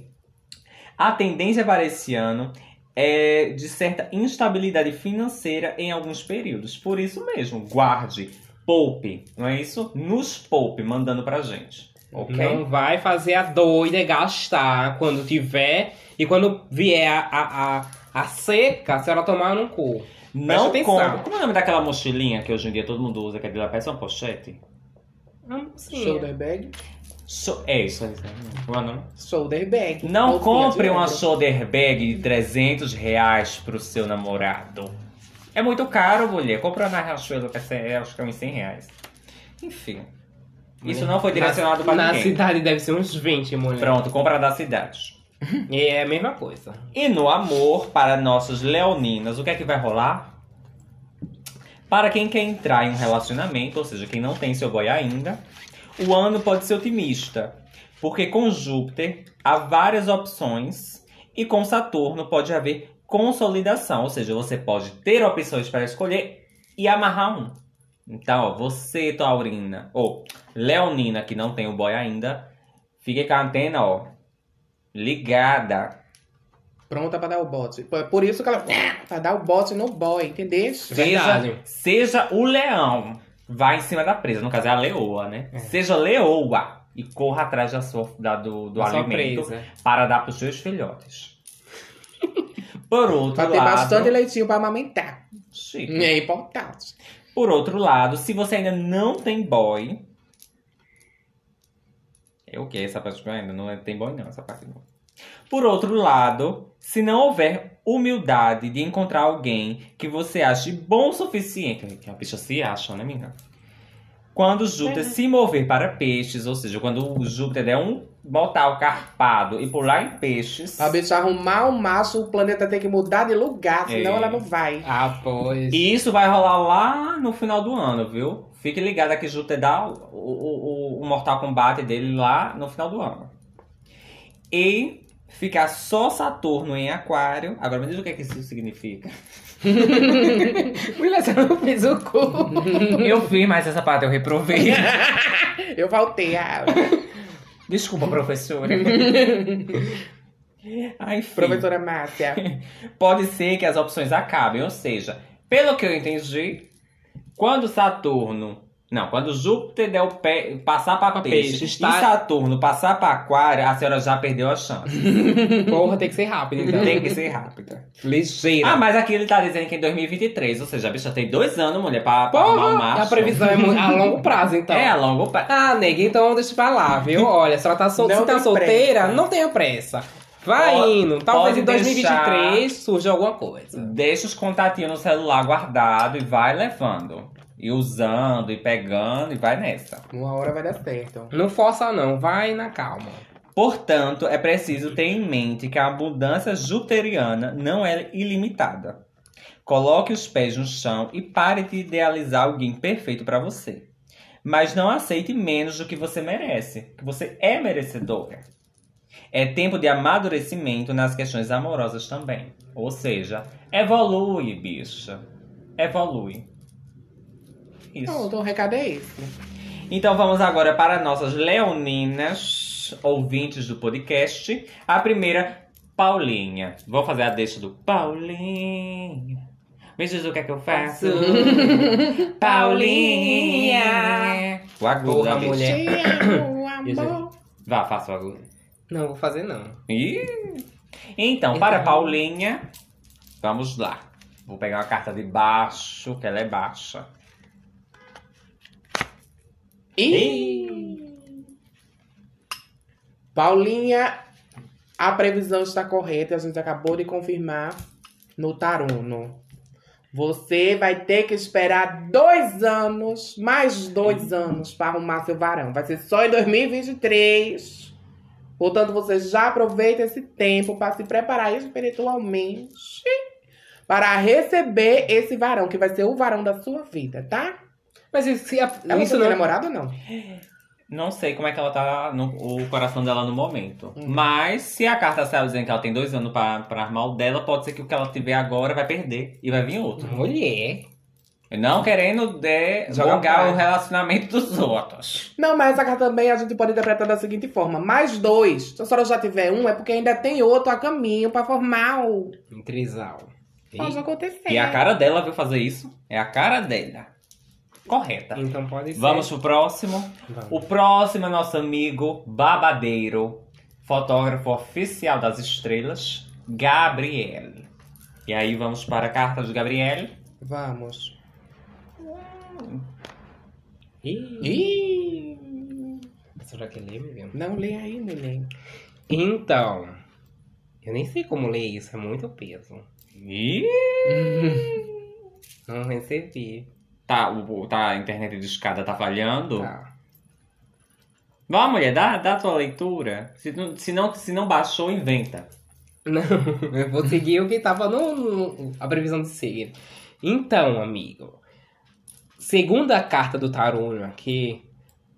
A tendência para esse ano é de certa instabilidade financeira em alguns períodos. Por isso mesmo, guarde, poupe, não é isso? Nos poupe, mandando pra gente. Ok? Não vai fazer a doida e gastar quando tiver. E quando vier a, a, a, a seca, a senhora tomar no cu. Não atenção. Como é o nome daquela mochilinha que hoje em dia todo mundo usa, que é de lá parece uma pochete? Hum, sim. Shoulder bag. So- é isso é o nome? Shoulder bag. Não compre uma shoulder bag de 300 reais pro seu namorado. É muito caro, mulher. Compra na Riachuelo, é acho que é uns 100 reais. Enfim. Isso não foi direcionado na, para Na ninguém. cidade deve ser uns 20, mulher. Pronto, compra da cidade. E é a mesma coisa. E no amor, para nossos leoninas, o que é que vai rolar? Para quem quer entrar em um relacionamento, ou seja, quem não tem seu boy ainda, o ano pode ser otimista. Porque com Júpiter há várias opções e com Saturno pode haver consolidação, ou seja, você pode ter opções para escolher e amarrar um. Então, ó, você, Taurina, ou Leonina, que não tem o boy ainda, fique com a antena, ó, ligada. Pronta pra dar o bote. Por- Por isso que ela. [LAUGHS] Pra dar o bote no boy, entendeu? Seja, seja o leão, vai em cima da presa, no caso é a leoa, né? Seja leoa e corra atrás da sua, da- do, do Da sua alimento presa. para dar para os seus filhotes. [LAUGHS] Por outro Pra ter lado, bastante leitinho pra amamentar. Chique. É importante. Por outro lado, se você ainda não tem boy. É o que? Essa parte ainda não é- tem boy, não, essa parte não. Por outro lado, se não houver humildade de encontrar alguém que você ache bom o suficiente. Que a bicha se acha, né, menina? Quando Júpiter se mover para peixes, ou seja, quando o Júpiter der um botar o carpado e pular em peixes. Pra bicha arrumar o macho, o planeta tem que mudar de lugar, senão É. ela não vai. Ah, pois. E isso vai rolar lá no final do ano, viu? Fique ligado que Júpiter dá o, o, o, o Mortal Kombat dele lá no final do ano. E ficar só Saturno em Aquário. Agora me diz o que, é que isso significa. [LAUGHS] Mulher, você não fez o cu. Eu fiz, mas essa parte eu reprovei. [LAUGHS] Eu voltei a aula. Desculpa, [LAUGHS] professora. [LAUGHS] Ah, enfim. Professora Márcia. [LAUGHS] pode ser que as opções acabem. Ou seja, pelo que eu entendi, quando Saturno. Não, quando Júpiter der o pé, passar para Pra peixe, peixe, e está- Saturno passar para aquário, a senhora já perdeu a chance. [LAUGHS] Porra, tem que ser rápido, então. Tem que ser rápida. Ligeira. Ah, mas aqui ele tá dizendo que em 2023, ou seja, a bicha tem dois anos, mulher, pra, pra arrumar macho. a previsão é muito, a longo prazo, então. É, a longo prazo. Ah, nega, então deixa pra lá, viu? Olha, se ela tá, sol... Se tá solteira, pressa. não tenha pressa. Vai Pode- indo. Talvez em 2023 surja alguma coisa. Deixa os contatinhos no celular guardado e vai levando. E usando, e pegando, e vai nessa. Uma hora vai dar certo. Não força não, vai na calma. Portanto, é preciso ter em mente que a abundância juteriana não é ilimitada. Coloque os pés no chão e pare de idealizar alguém perfeito para você. Mas não aceite menos do que você merece, que você é merecedora. É tempo de amadurecimento nas questões amorosas também. Ou seja, evolui, bicha. Evolui. Isso. Pronto, o recado é esse. Então vamos agora para nossas leoninas, ouvintes do podcast. A primeira, Paulinha. Vou fazer a deixa do Paulinha. Me diz o que é que eu faço. [LAUGHS] Paulinha. O agudo, Porra, da bicha. mulher. Amo. [COUGHS] Vá, faça o agudo. Não, vou fazer não. Ih. Então, para Paulinha, vamos lá. Vou pegar uma carta de baixo, que ela é baixa. Ih! Paulinha, a previsão está correta, a gente acabou de confirmar no Taruno. Você vai ter que esperar dois anos, mais dois anos, para arrumar seu varão. Vai ser só em 2023. Portanto, você já aproveita esse tempo para se preparar espiritualmente para receber esse varão, que vai ser o varão da sua vida, tá? Mas se a- Ela isso não é namorado ou não? Não sei como é que ela tá no o coração dela no momento. Hum. Mas se a carta saiu dizendo que ela tem dois anos pra, pra armar o dela, pode ser que o que ela tiver agora vai perder e vai vir outro. mulher. Não querendo de, Joga jogar o relacionamento dos outros. Não, mas essa carta também a gente pode interpretar da seguinte forma: mais dois. Se a senhora já tiver um, é porque ainda tem outro a caminho pra formar o. Um trisal. Pode acontecer. E a cara dela viu fazer isso? É a cara dela. Correta. Então pode ser. Vamos pro próximo. Vamos. O próximo é nosso amigo babadeiro, fotógrafo oficial das estrelas, Gabriel. E aí vamos para a carta de Gabriel. Vamos. Ih, será que lê, Deus? Não lê aí, neném. Então, eu nem sei como ler isso, é muito peso. Ih, Não recebi. Tá, o, tá, a internet de escada tá falhando. Tá. Vamos, mulher, dá, dá a tua leitura. Se, não- se, não, se não baixou, inventa. Não, [LAUGHS] eu vou seguir o que tava no, no- a previsão de seguir. Então, amigo, segundo a carta do tarô aqui,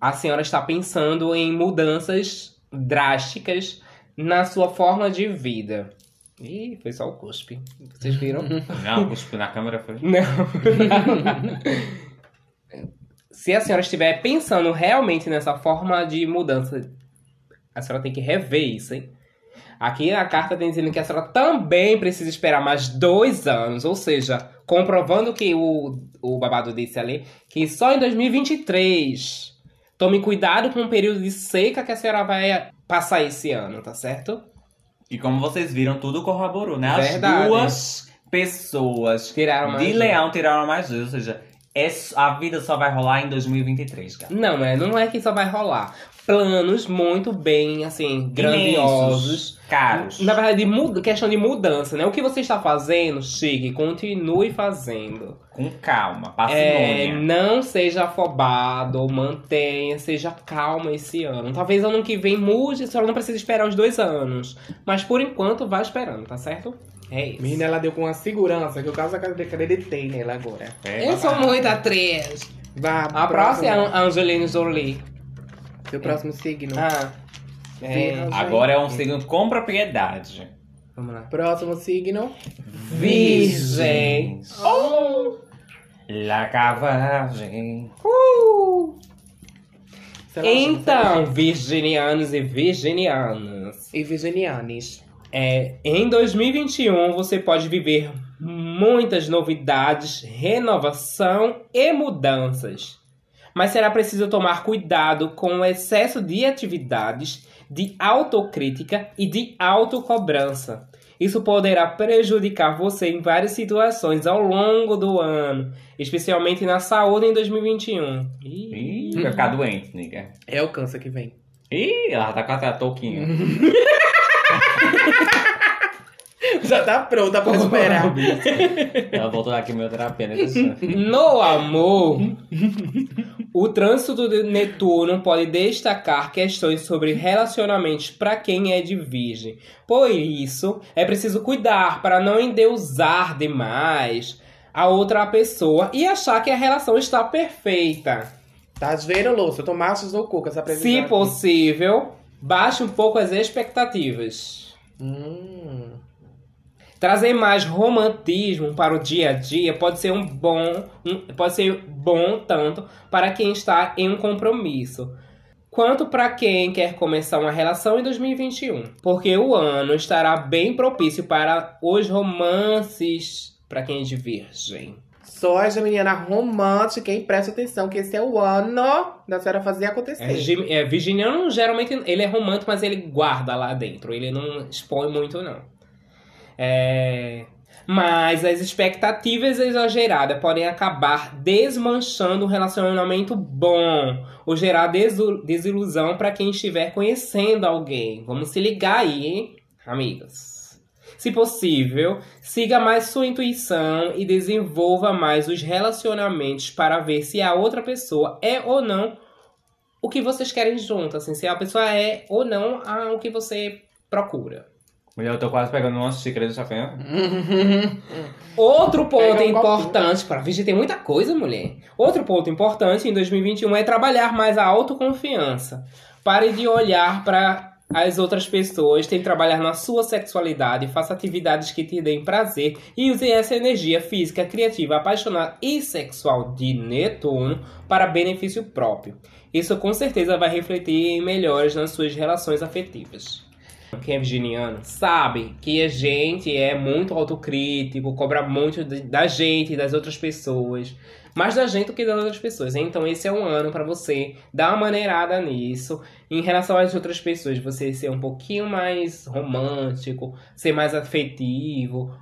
a senhora está pensando em mudanças drásticas na sua forma de vida. Ih, foi só o cuspe. Vocês viram? [LAUGHS] Não, cuspiu na câmera foi. Não. [LAUGHS] Se a senhora estiver pensando realmente nessa forma de mudança, a senhora tem que rever isso, hein? Aqui na carta tem dizendo que a senhora também precisa esperar mais dois anos, ou seja, comprovando que o, o babado disse ali, que só em 2023. Tome cuidado com o período de seca que a senhora vai passar esse ano, tá certo? E como vocês viram, tudo corroborou, né? As Verdade. duas pessoas Tiraram mais. de leão tiraram mais dois. Ou seja, é, a vida só vai rolar em 2023, cara. Não, é, não é que só vai rolar. Planos muito bem, assim, grandiosos. Caros. Na verdade, questão de mudança, né? O que você está fazendo, chegue, continue fazendo. Com calma, É, parcimônia. não seja afobado, mantenha, seja calma esse ano. Talvez ano que vem mude, a senhora não precisa esperar os dois anos. Mas por enquanto, vá esperando, tá certo? É isso. Menina, ela deu com uma segurança que eu quase acreditei nela agora. É, Eu sou muito atriz. Vá, A próxima é a Angelina Jolie. Seu próximo signo. Ah, é. Agora é um signo com propriedade. vamos lá. Próximo signo. Virgem. Oh! La Cavagem. Sei lá, Então, virginianos e virginianas, E virginianes. é, em 2021 você pode viver muitas novidades, renovação e mudanças. Mas será preciso tomar cuidado com o excesso de atividades, de autocrítica e de autocobrança. Isso poderá prejudicar você em várias situações ao longo do ano, especialmente na saúde em 2021. Ih. Vai ficar doente, nigga. É o câncer que vem. Ih, ela tá com a touquinha. [LAUGHS] [LAUGHS] Já tá pronta pra esperar. Ela voltou aqui meu terapia, né? No amor, o trânsito de Netuno pode destacar questões sobre relacionamentos para quem é de virgem. Por isso, é preciso cuidar para não endeusar demais a outra pessoa e achar que a relação está perfeita. Tá vendo, Lúcio? Eu tô machos no cu com essa previsão. Se aqui. possível, baixe um pouco as expectativas. Hum. Trazer mais romantismo para o dia a dia pode ser um bom, um- pode ser bom tanto para quem está em um compromisso, quanto para quem quer começar uma relação em 2021, porque o ano estará bem propício para os romances para quem é de virgem. Só a geminiana romântica, hein? Presta atenção que esse é o ano da senhora fazer acontecer. É, é, virginiano geralmente ele é romântico, mas ele guarda lá dentro, ele não expõe muito não. É, Mas as expectativas exageradas podem acabar desmanchando um relacionamento bom ou gerar desilusão para quem estiver conhecendo alguém. Vamos se ligar aí, hein, amigas. Se possível, siga mais sua intuição e desenvolva mais os relacionamentos para ver se a outra pessoa é ou não o que vocês querem junto, assim, se a pessoa é ou não a- o que você procura. Mulher, eu tô quase pegando uma xícara de chapéu. [LAUGHS] Outro ponto Pega um importante para Vixe, tem muita coisa, mulher. Outro ponto importante em 2021 é trabalhar mais a autoconfiança. Pare de olhar para as outras pessoas, tem que trabalhar na sua sexualidade, faça atividades que te deem prazer e use essa energia física, criativa, apaixonada e sexual de Netuno para benefício próprio. Isso com certeza vai refletir em melhores nas suas relações afetivas. Quem é virginiano sabe que a gente é muito autocrítico, cobra muito da gente e das outras pessoas. Mais da gente do que das outras pessoas. Então esse é um ano pra você dar uma maneirada nisso. Em relação às outras pessoas, você ser um pouquinho mais romântico, ser mais afetivo.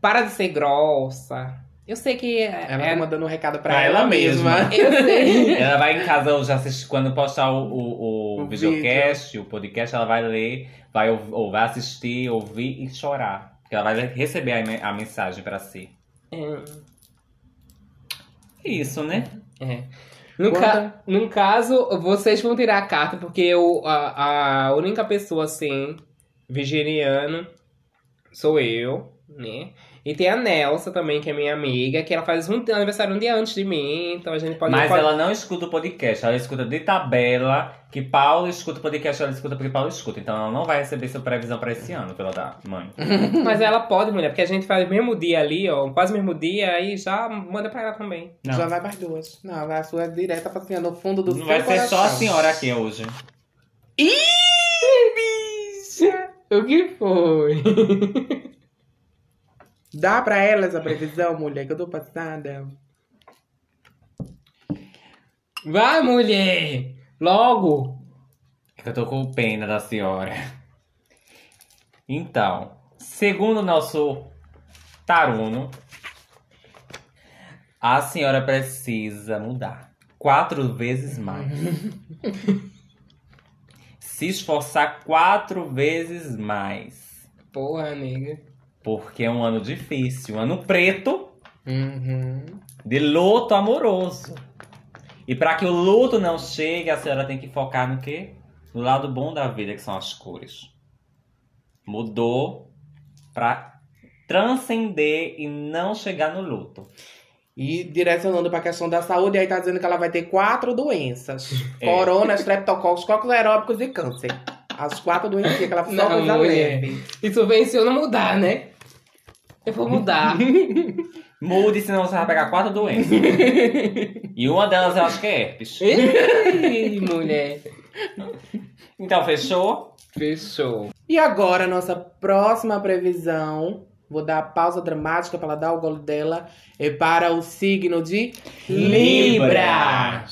Para de ser grossa. Eu sei que é, Ela é- tá mandando um recado pra, Pra ela, ela mesma. mesma. [LAUGHS] eu sei. [LAUGHS] Ela vai em casa hoje assistir, quando postar o, o, o, O videocast, o podcast, ela vai ler, vai, ou, vai assistir, ouvir e chorar. Porque ela vai receber a, a mensagem pra si. É. Isso, né? É. No, ca- no caso, vocês vão tirar a carta, porque eu, a, a única pessoa, assim, virginiano sou eu, né? E tem a Nelsa também, que é minha amiga, que ela faz um aniversário um dia antes de mim, então a gente pode... Mas pode- ela não escuta o podcast, ela escuta de tabela, que Paulo escuta o podcast, ela escuta porque Paulo escuta. Então ela não vai receber sua previsão pra esse ano, pela da mãe. [LAUGHS] Mas ela pode, mulher, porque a gente faz o mesmo dia ali, ó, quase o mesmo dia, aí já manda pra ela também. Não. Já vai para as duas. Não, vai a sua é direta pra assim, no fundo do Não seu vai ser só a senhora aqui hoje. O que foi? [LAUGHS] Dá pra ela essa previsão, mulher, que eu tô passada. Vai, mulher! Logo! É que eu tô com pena da senhora. Então, segundo o nosso taruno, a senhora precisa mudar quatro vezes mais. [LAUGHS] Se esforçar quatro vezes mais. Porra, nega. Porque é um ano difícil, um ano preto Uhum. de luto amoroso. E para que o luto não chegue, a senhora tem que focar no quê? No lado bom da vida, que são as cores. Mudou para transcender e não chegar no luto. E direcionando pra questão da saúde, aí tá dizendo que ela vai ter quatro doenças: É. corona, [LAUGHS] streptococcus, cocos aeróbicos e câncer. As quatro doenças que ela só Não, coisa mulher. leve. Isso vem se eu não mudar, né? Eu vou mudar. [LAUGHS] Mude, senão você vai pegar quatro doenças. e uma delas eu acho que é herpes. Ei, mulher. Então, fechou? Fechou. E agora, nossa próxima previsão. Vou dar a pausa dramática para ela dar o gole dela. É para o signo de Libra.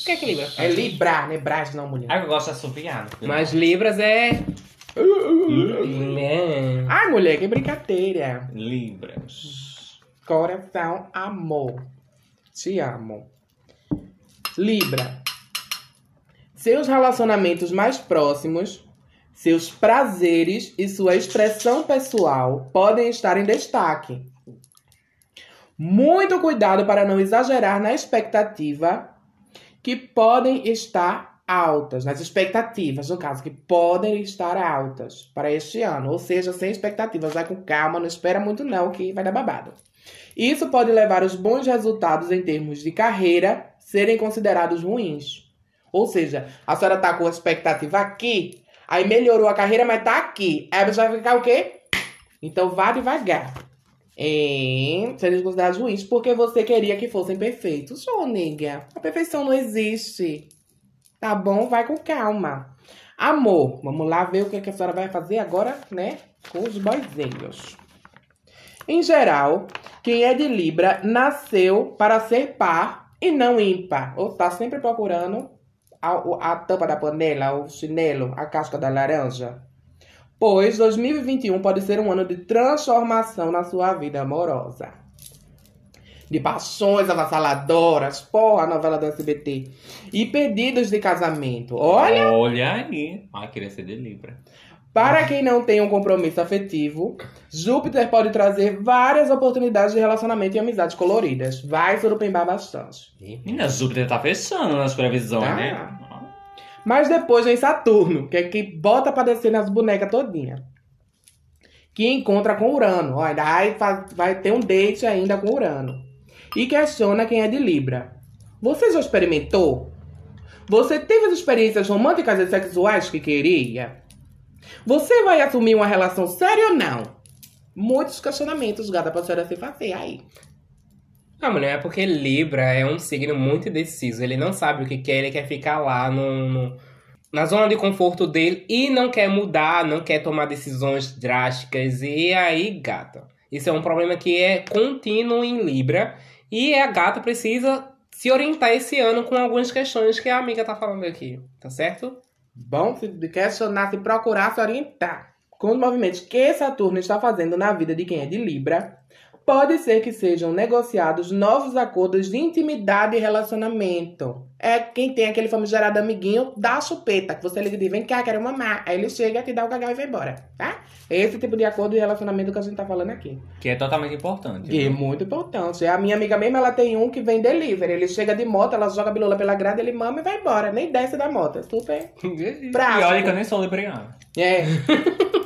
O que é que Libra É Libra, não é Brás, não, mulher. Ah, eu gosto de assoviar. Mas Libras é. É. Ai, mulher, que brincadeira. Libras. Coração, amor. Te amo. Libra. Seus relacionamentos mais próximos Seus prazeres e sua expressão pessoal podem estar em destaque. Muito cuidado para não exagerar na expectativa que podem estar altas, nas expectativas, no caso, que podem estar altas para este ano. Ou seja, sem expectativas, vai com calma, não espera muito não, que vai dar babado. Isso pode levar os bons resultados em termos de carreira serem considerados ruins. Ou seja, a senhora tá com a expectativa aqui, aí melhorou a carreira, mas tá aqui. Aí a vai ficar o quê? Então vá devagar. É, serem considerados ruins porque você queria que fossem perfeitos. Ô, nega, a perfeição não existe. Tá bom? Vai com calma. Amor, vamos lá ver o que, que a senhora vai fazer agora, né? Com os boizinhos. Em geral, quem é de Libra nasceu para ser par e não ímpar. Ou tá sempre procurando a, a tampa da panela, o chinelo, a casca da laranja. Pois 2021 pode ser um ano de transformação na sua vida amorosa. De paixões avassaladoras, porra, a novela do SBT. E pedidos de casamento. Olha! Olha aí. Ah, queria ser de Libra. Para quem não tem um compromisso afetivo, Júpiter pode trazer várias oportunidades de relacionamento e amizades coloridas. Vai surupembar bastante. Menina, Júpiter tá fechando nas previsões, Tá. né? Mas depois vem Saturno, que é que bota pra descer nas bonecas todinha. Que encontra com Urano. Ó, ainda vai, vai ter um date ainda com Urano. E questiona quem é de Libra. Você já experimentou? Você teve as experiências românticas e sexuais que queria? Você vai assumir uma relação séria ou não? Muitos questionamentos, gata, pra senhora se fazer aí. Ah, mulher, é porque Libra é um signo muito indeciso. Ele não sabe o que quer, ele quer ficar lá no, no- na zona de conforto dele e não quer mudar, não quer tomar decisões drásticas. E aí, gata, isso é um problema que é contínuo em Libra. E a gata precisa se orientar esse ano com algumas questões que a amiga tá falando aqui, tá certo? Bom, se questionar, se procurar, se orientar. Com os movimentos que Saturno está fazendo na vida de quem é de Libra, pode ser que sejam negociados novos acordos de intimidade e relacionamento. É quem tem aquele famigerado amiguinho da chupeta, que você liga e diz, vem cá, quero mamar. Aí ele chega, te dá o cagão e vai embora, tá? Esse tipo de acordo de relacionamento que a gente tá falando aqui. Que é totalmente importante. E é viu? muito importante. A minha amiga mesmo, ela tem um que vem delivery. Ele chega de moto, ela joga a bilula pela grade, ele mama e vai embora. Nem desce da moto. É super [LAUGHS] E prático. olha que eu nem sou libriano. É. [LAUGHS]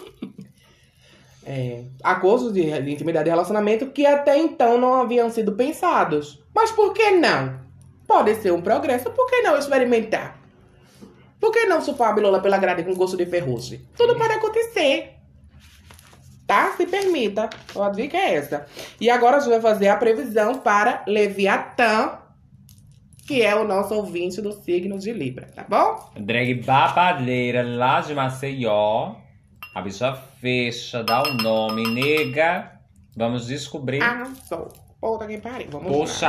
é. Acordos de, de intimidade e relacionamento que até então não haviam sido pensados. Mas por que não? Pode ser um progresso, por que não experimentar? Por que não chupar a bilola pela grade com gosto de ferrugem? Tudo pode acontecer. Tá? Se permita. A dica é essa. E agora a gente vai fazer a previsão para Leviatã, que é o nosso ouvinte do signo de Libra, tá bom? Drag babadeira lá de Maceió. A bicha fecha, dá o nome, nega. Vamos descobrir. Arrasou. Puta que pariu. Vamos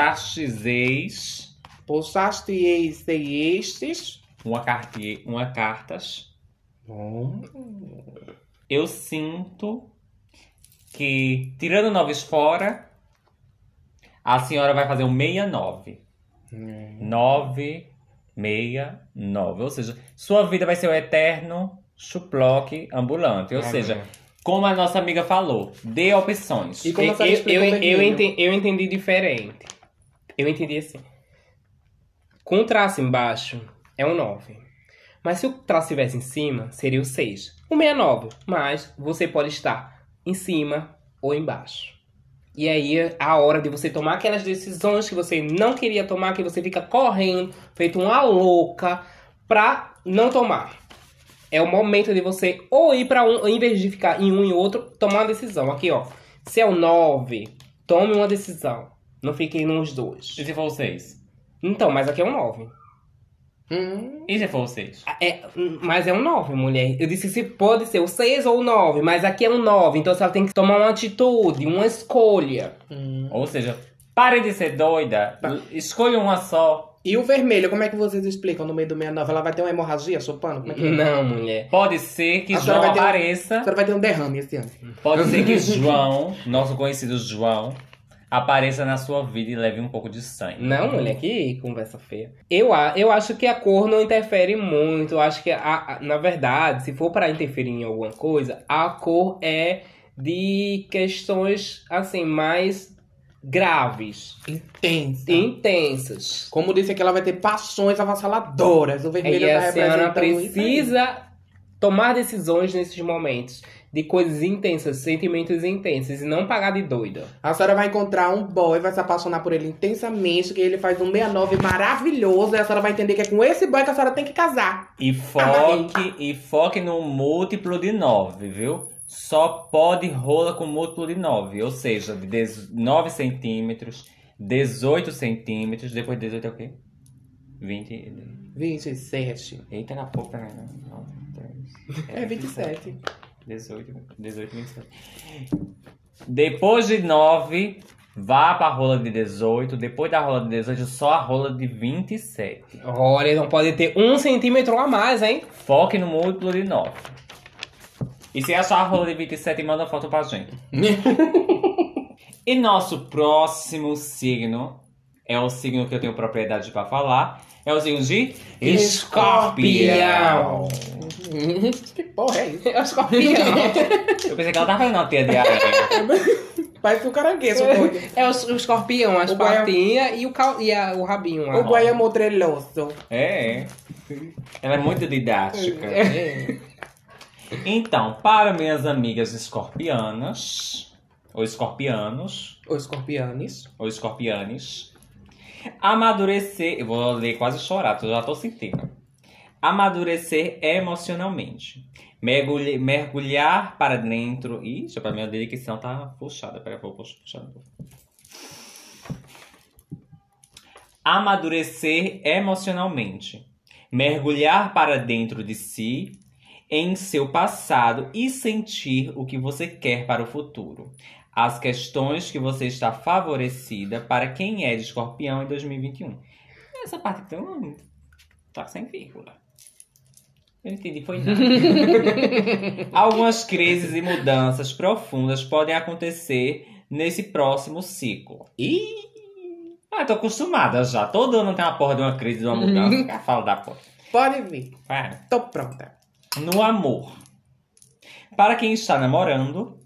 ex. Puxaste eis e estes. Uma, carti, uma cartas. Eu sinto que, tirando noves fora, a senhora vai fazer um 69. 9, 69. Ou seja, sua vida vai ser o eterno chuploque ambulante. Ou É, seja, né? como a nossa amiga falou, dê opções. E como eu, eu, eu, entendi, eu entendi diferente. Eu entendi assim. Com o traço embaixo é um 9. Mas se o traço estivesse em cima, seria o 6. O 69. Mas você pode estar em cima ou embaixo. E aí é a hora de você tomar aquelas decisões que você não queria tomar, que você fica correndo, feito uma louca, pra não tomar. É o momento de você ou ir pra um, em vez de ficar em um e outro, tomar uma decisão. Aqui, ó. Se é o 9, tome uma decisão. Não fique nos dois. E se for o 6? Então, mas aqui é um 9. Hum, E se for o 6? É, mas é um 9, mulher. Eu disse se pode ser o 6 ou o 9, mas aqui é um 9. Então você tem que tomar uma atitude, uma escolha. hum. Ou seja, pare de ser doida. Escolha uma só. E o vermelho, como é que vocês explicam no meio do 69? Ela vai ter uma hemorragia chupando? Como é que é? Não, mulher. Pode ser que A senhora João vai ter um- A apareça. senhora vai ter um derrame esse ano. Pode ser que [LAUGHS] João, nosso conhecido João, apareça na sua vida e leve um pouco de sangue. Não, mulher, que conversa feia. Eu, a- eu acho que a cor não interfere muito. Eu acho que, a, a- na verdade, se for pra interferir em alguma coisa, a cor é de questões, assim, mais graves, Intensa. intensas. Como disse aqui, ela vai ter paixões avassaladoras. O vermelho E tá a senhora aí. precisa tomar decisões nesses momentos. De coisas intensas, sentimentos intensos. E não pagar de doida. A senhora vai encontrar um boy, vai se apaixonar por ele intensamente, que ele faz um 69 maravilhoso, e a senhora vai entender que é com esse boy que a senhora tem que casar. E foque, e foque no múltiplo de 9, viu? Só pode rola com múltiplo de 9, ou seja, de 9 centímetros, 18 centímetros, depois de 18 é o quê? 20. 27. Eita, na pouca, né? 9, 10, É 27. 18, 18, 27. Depois de 9, vá pra rola de 18. Depois da rola de 18, só a rola de 27. Olha, não pode ter um centímetro a mais, hein? Foque no múltiplo de 9. E se achar a rola de 27, manda foto pra gente. [LAUGHS] e nosso próximo signo é o signo que eu tenho propriedade pra falar. É o signo de Escorpião. que porra é isso? É o escorpião. [LAUGHS] Eu pensei que ela tava fazendo uma teia de aranha. [LAUGHS] Parece um caranguejo, doido. é o, o escorpião, as patinhas e, o, cal, e a- o rabinho. lá. O é. É, é. Ela é muito didática. É. Então, para minhas amigas escorpianas, ou escorpianos, Os escorpianes. ou escorpianes, amadurecer. Eu vou ler quase chorar, eu já tô sentindo. Amadurecer emocionalmente. Mergulhe- mergulhar para dentro. Ih, deixa eu pra minha dedicação tá puxada. Peraí, vou puxar. Amadurecer emocionalmente. Mergulhar para dentro de si, em seu passado e sentir o que você quer para o futuro. As questões que você está favorecida para quem é de escorpião em 2021. Essa parte então tá sem vírgula. Eu entendi, foi nada. [LAUGHS] Algumas crises e mudanças profundas podem acontecer nesse próximo ciclo. Ih, Ah, tô acostumada já. Todo ano tem uma porra de uma crise, de uma mudança. Ah, Fala da porra. pode vir. Vai. Tô pronta. No amor. Para quem está namorando,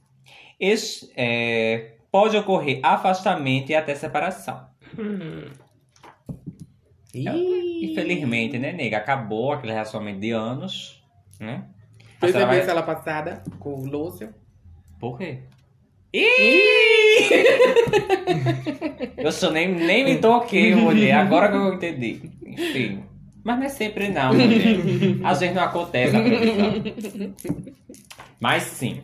es- é, pode ocorrer afastamento e até separação. Ih. Infelizmente, né, nega? Acabou aquele relacionamento de anos, né? Fez a vai- ela passada com o Lúcio. Por quê? [LAUGHS] eu só nem, nem me toquei, mulher. Agora que eu entendi. Enfim. Mas não é sempre não, mulher. Às vezes não acontece a previsão. Mas sim.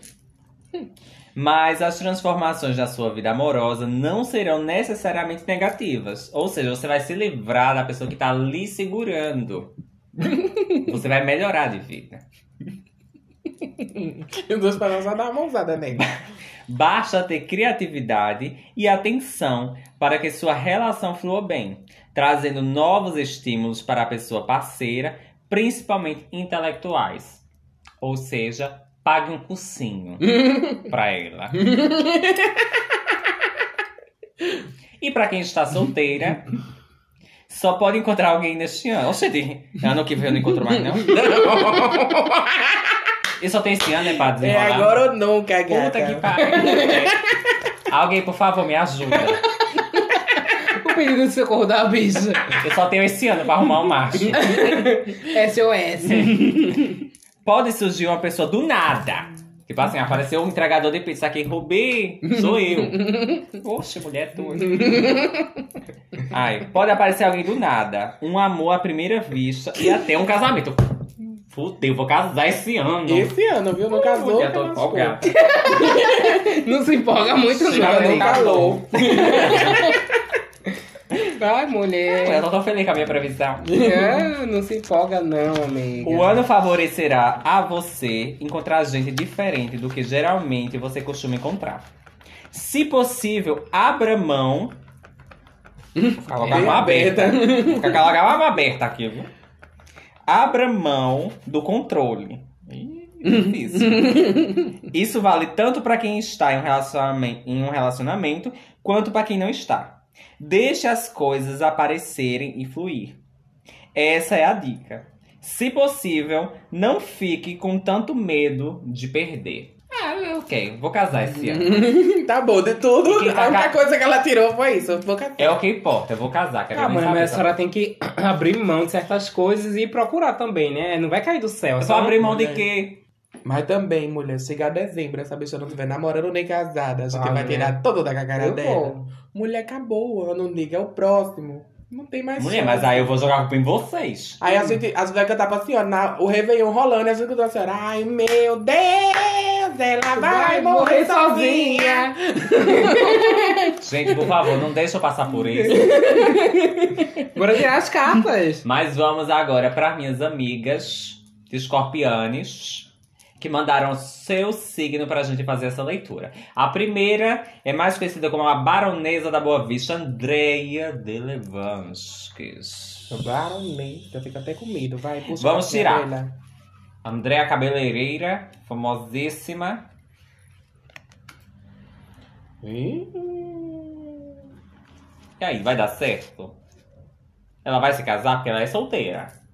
Mas as transformações da sua vida amorosa não serão necessariamente negativas. Ou seja, você vai se livrar da pessoa que tá ali segurando. Você vai melhorar de vida. Os dois para só dar uma mãozada nele. Basta ter criatividade e atenção para que sua relação flua bem, trazendo novos estímulos para a pessoa parceira, principalmente intelectuais. Ou seja, pague um cursinho [LAUGHS] para ela. E para quem está solteira, só pode encontrar alguém neste ano. Oxe, ano que vem eu não encontro mais, não? [LAUGHS] E só tem esse ano, né, pra É desenrolar? agora ou nunca, Puta gata. que pariu. [LAUGHS] Alguém, por favor, me ajuda. Pedido de socorro da bicha. Eu só tenho esse ano pra arrumar um macho. SOS. Pode surgir uma pessoa do nada. Tipo assim, apareceu um entregador de pizza aqui, Rubi, sou eu. Oxe, mulher tua. Ai, pode aparecer alguém do nada. Um amor à primeira vista e até um casamento. Fudeu, vou casar esse ano. Esse ano, viu? Não casou. Tô empolgada. Não se empolga muito, Chega não. no hein? Calor. Ai, Eu mulher. não tô feliz com a minha previsão. É, não se empolga, não, amiga. O ano favorecerá a você encontrar gente diferente do que geralmente você costuma encontrar. Se possível, abra mão. Colocar Bem uma aberta. aberta. Vou colocar uma aberta aqui, viu? Abra mão do controle. Ih, Difícil. Isso vale tanto para quem está em um relacionamento, em um relacionamento quanto para quem não está. Deixe as coisas aparecerem e fluir. Essa é a dica. Se possível, não fique com tanto medo de perder. Ah, ok, vou casar esse ano. [LAUGHS] tá bom, de tudo. Tá a única ca- coisa que ela tirou foi isso. Vou casar. É o que importa, eu vou casar. Quero Ah, mãe, mas a senhora tem que [CLEARS THROAT] abrir mão de certas coisas e procurar também, né? Não vai cair do céu. Eu só vou abrir mão de mulher. quê? Mas também, mulher, chegar dezembro, essa bicha não estiver namorando nem casada, a gente Ah, vai mulher. tirar todo da cara Eu dela. vou. Mulher, acabou o ano, nigga, é o próximo. Não tem mais Mulher, chance. mas aí eu vou jogar culpa em vocês. Aí a gente, a gente vai cantar pra senhora, na, o Réveillon rolando, e a gente cantou assim, ai meu Deus, ela vai, morrer sozinha. [LAUGHS] Gente, por favor, não deixa eu passar por isso. [LAUGHS] Bora tirar as cartas. Mas vamos agora para minhas amigas escorpianes que mandaram seu signo pra gente fazer essa leitura. A primeira é mais conhecida como a baronesa da Boa Vista, Andreia de Levanskis. Baronesa, fica até com medo, vai. Puxa Vamos a tirar. Andréa Cabeleireira, famosíssima. Hum. E aí, vai dar certo? Ela vai se casar porque ela é solteira.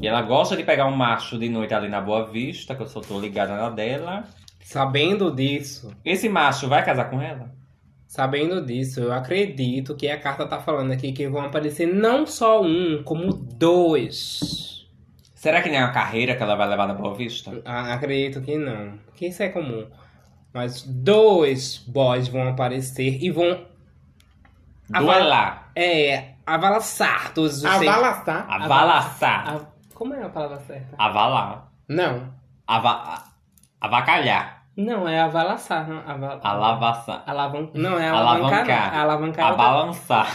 E ela gosta de pegar um macho de noite ali na Boa Vista, que eu só tô ligada na dela. Sabendo disso, Esse macho vai casar com ela? sabendo disso, eu acredito que a carta tá falando aqui que vão aparecer não só um, como dois. Será que nem a carreira que ela vai levar na Boa Vista? Ah, acredito que não. Que isso é comum. Mas dois boys vão aparecer e vão Duelar. é, avalaçar todos os Avalaçar? Avalaçar. A- Como é a palavra certa? Avalar. Não. Ava... Avacalhar. Não, é avalaçar. Não, aval... Alavaçar. Alavan... Não, é alavancar. Alavancar. Alavancar. é Abalançar.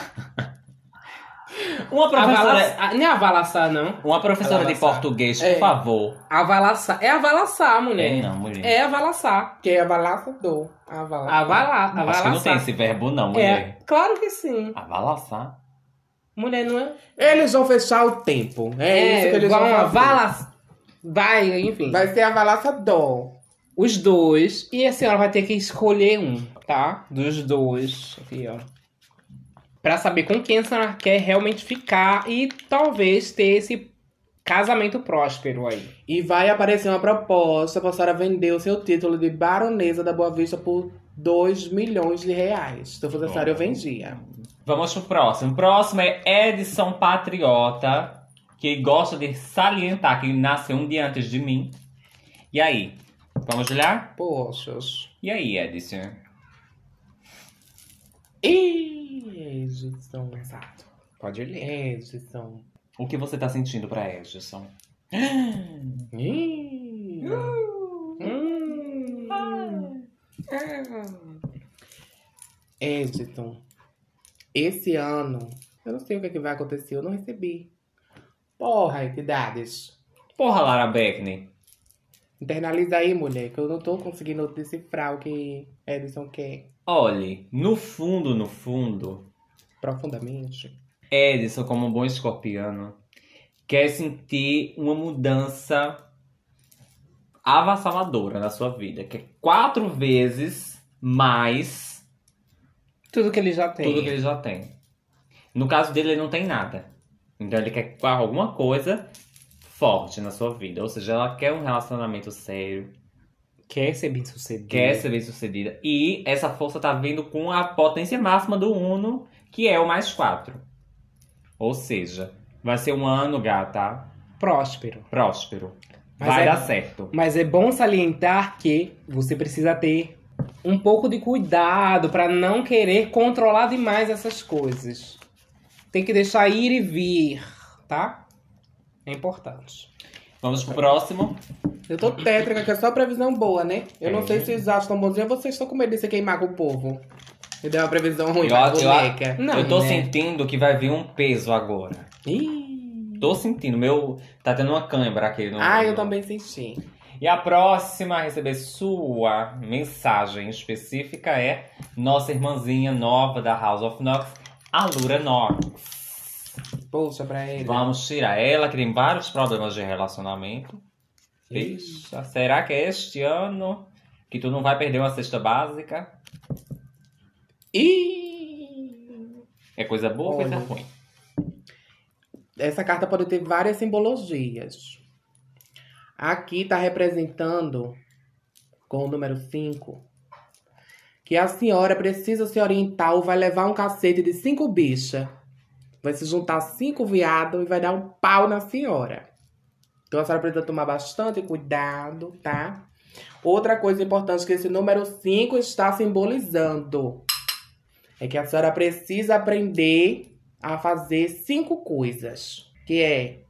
Uma professora, Avalaçar. Não é avalaçar, não. uma professora de Alavaçar. português, por É. favor. Avalaçar. É avalaçar, mulher. É não, mulher. É avalaçar. Que é avalaçador. Avalar. Avalar. Acho que Avalaçar. não tem esse verbo não, mulher. É, claro que sim. Avalaçar. Mulher não é. Eles vão fechar o tempo. É, isso que eles vão fazer. avalaçar. Vai, enfim. Vai ser avalaçador. Os dois. E a senhora vai ter que escolher um, tá? Dos dois. Aqui, ó. Pra saber com quem a senhora quer realmente ficar e talvez ter esse casamento próspero aí. E vai aparecer uma proposta pra senhora vender o seu título de baronesa da Boa Vista por 2 milhões de reais. Se eu fosse a senhora, eu vendia. Vamos pro próximo. O próximo é Edson Patriota, que gosta de salientar que nasceu um dia antes de mim. E aí? Vamos olhar? Poxa. E aí, Edson? Edson. Exato. Pode ler. Edson. O que você tá sentindo pra Edson? Ih. Hum. Edson. Esse ano, eu não sei o que, é que vai acontecer, eu não recebi. Porra, entidades. Porra, Lara Beckney. Internaliza aí, mulher, que eu não tô conseguindo decifrar o que Edson quer Olhe, no fundo, no fundo, profundamente. Edson, como um bom escorpiano, quer sentir uma mudança avassaladora na sua vida. Quer quatro vezes mais Tudo que ele já tem. tudo que ele já tem. No caso dele, ele não tem nada. Então ele quer alguma coisa forte na sua vida. Ou seja, ela quer um relacionamento sério, Quer ser bem sucedido. quer ser bem sucedida. E essa força tá vindo com a potência máxima do Uno, que é o mais quatro. Ou seja, vai ser um ano, gata, próspero. próspero. Mas vai é- dar certo. Mas é bom salientar que você precisa ter um pouco de cuidado para não querer controlar demais essas coisas. Tem que deixar ir e vir, tá? É importante. Vamos pro próximo. Eu tô tétrica, que é só previsão boa, né? Eu não É. sei se vocês acham tão bonzinho ou vocês estão com medo de se queimar com o povo. Me deu uma previsão ruim Eu, pra eu. Não, eu tô né? sentindo que vai vir um peso agora. Ih. Tô sentindo. Meu. Tá tendo uma câimbra aqui no. Ah, eu também senti. E a próxima a receber sua mensagem específica é nossa irmãzinha nova da House of Knox, a Lura Knox. Poxa, pra ele. Vamos tirar ela, que tem vários problemas de relacionamento. Será que é este ano que tu não vai perder uma cesta básica? E É coisa boa ou coisa ruim? essa carta pode ter várias simbologias. Aqui está representando, com o número 5, que a senhora precisa se orientar ou vai levar um cacete de cinco bichas. Vai se juntar cinco viados e vai dar um pau na senhora. Então a senhora precisa tomar bastante cuidado, tá? Outra coisa importante que esse número 5 está simbolizando é que a senhora precisa aprender a fazer cinco coisas. Que é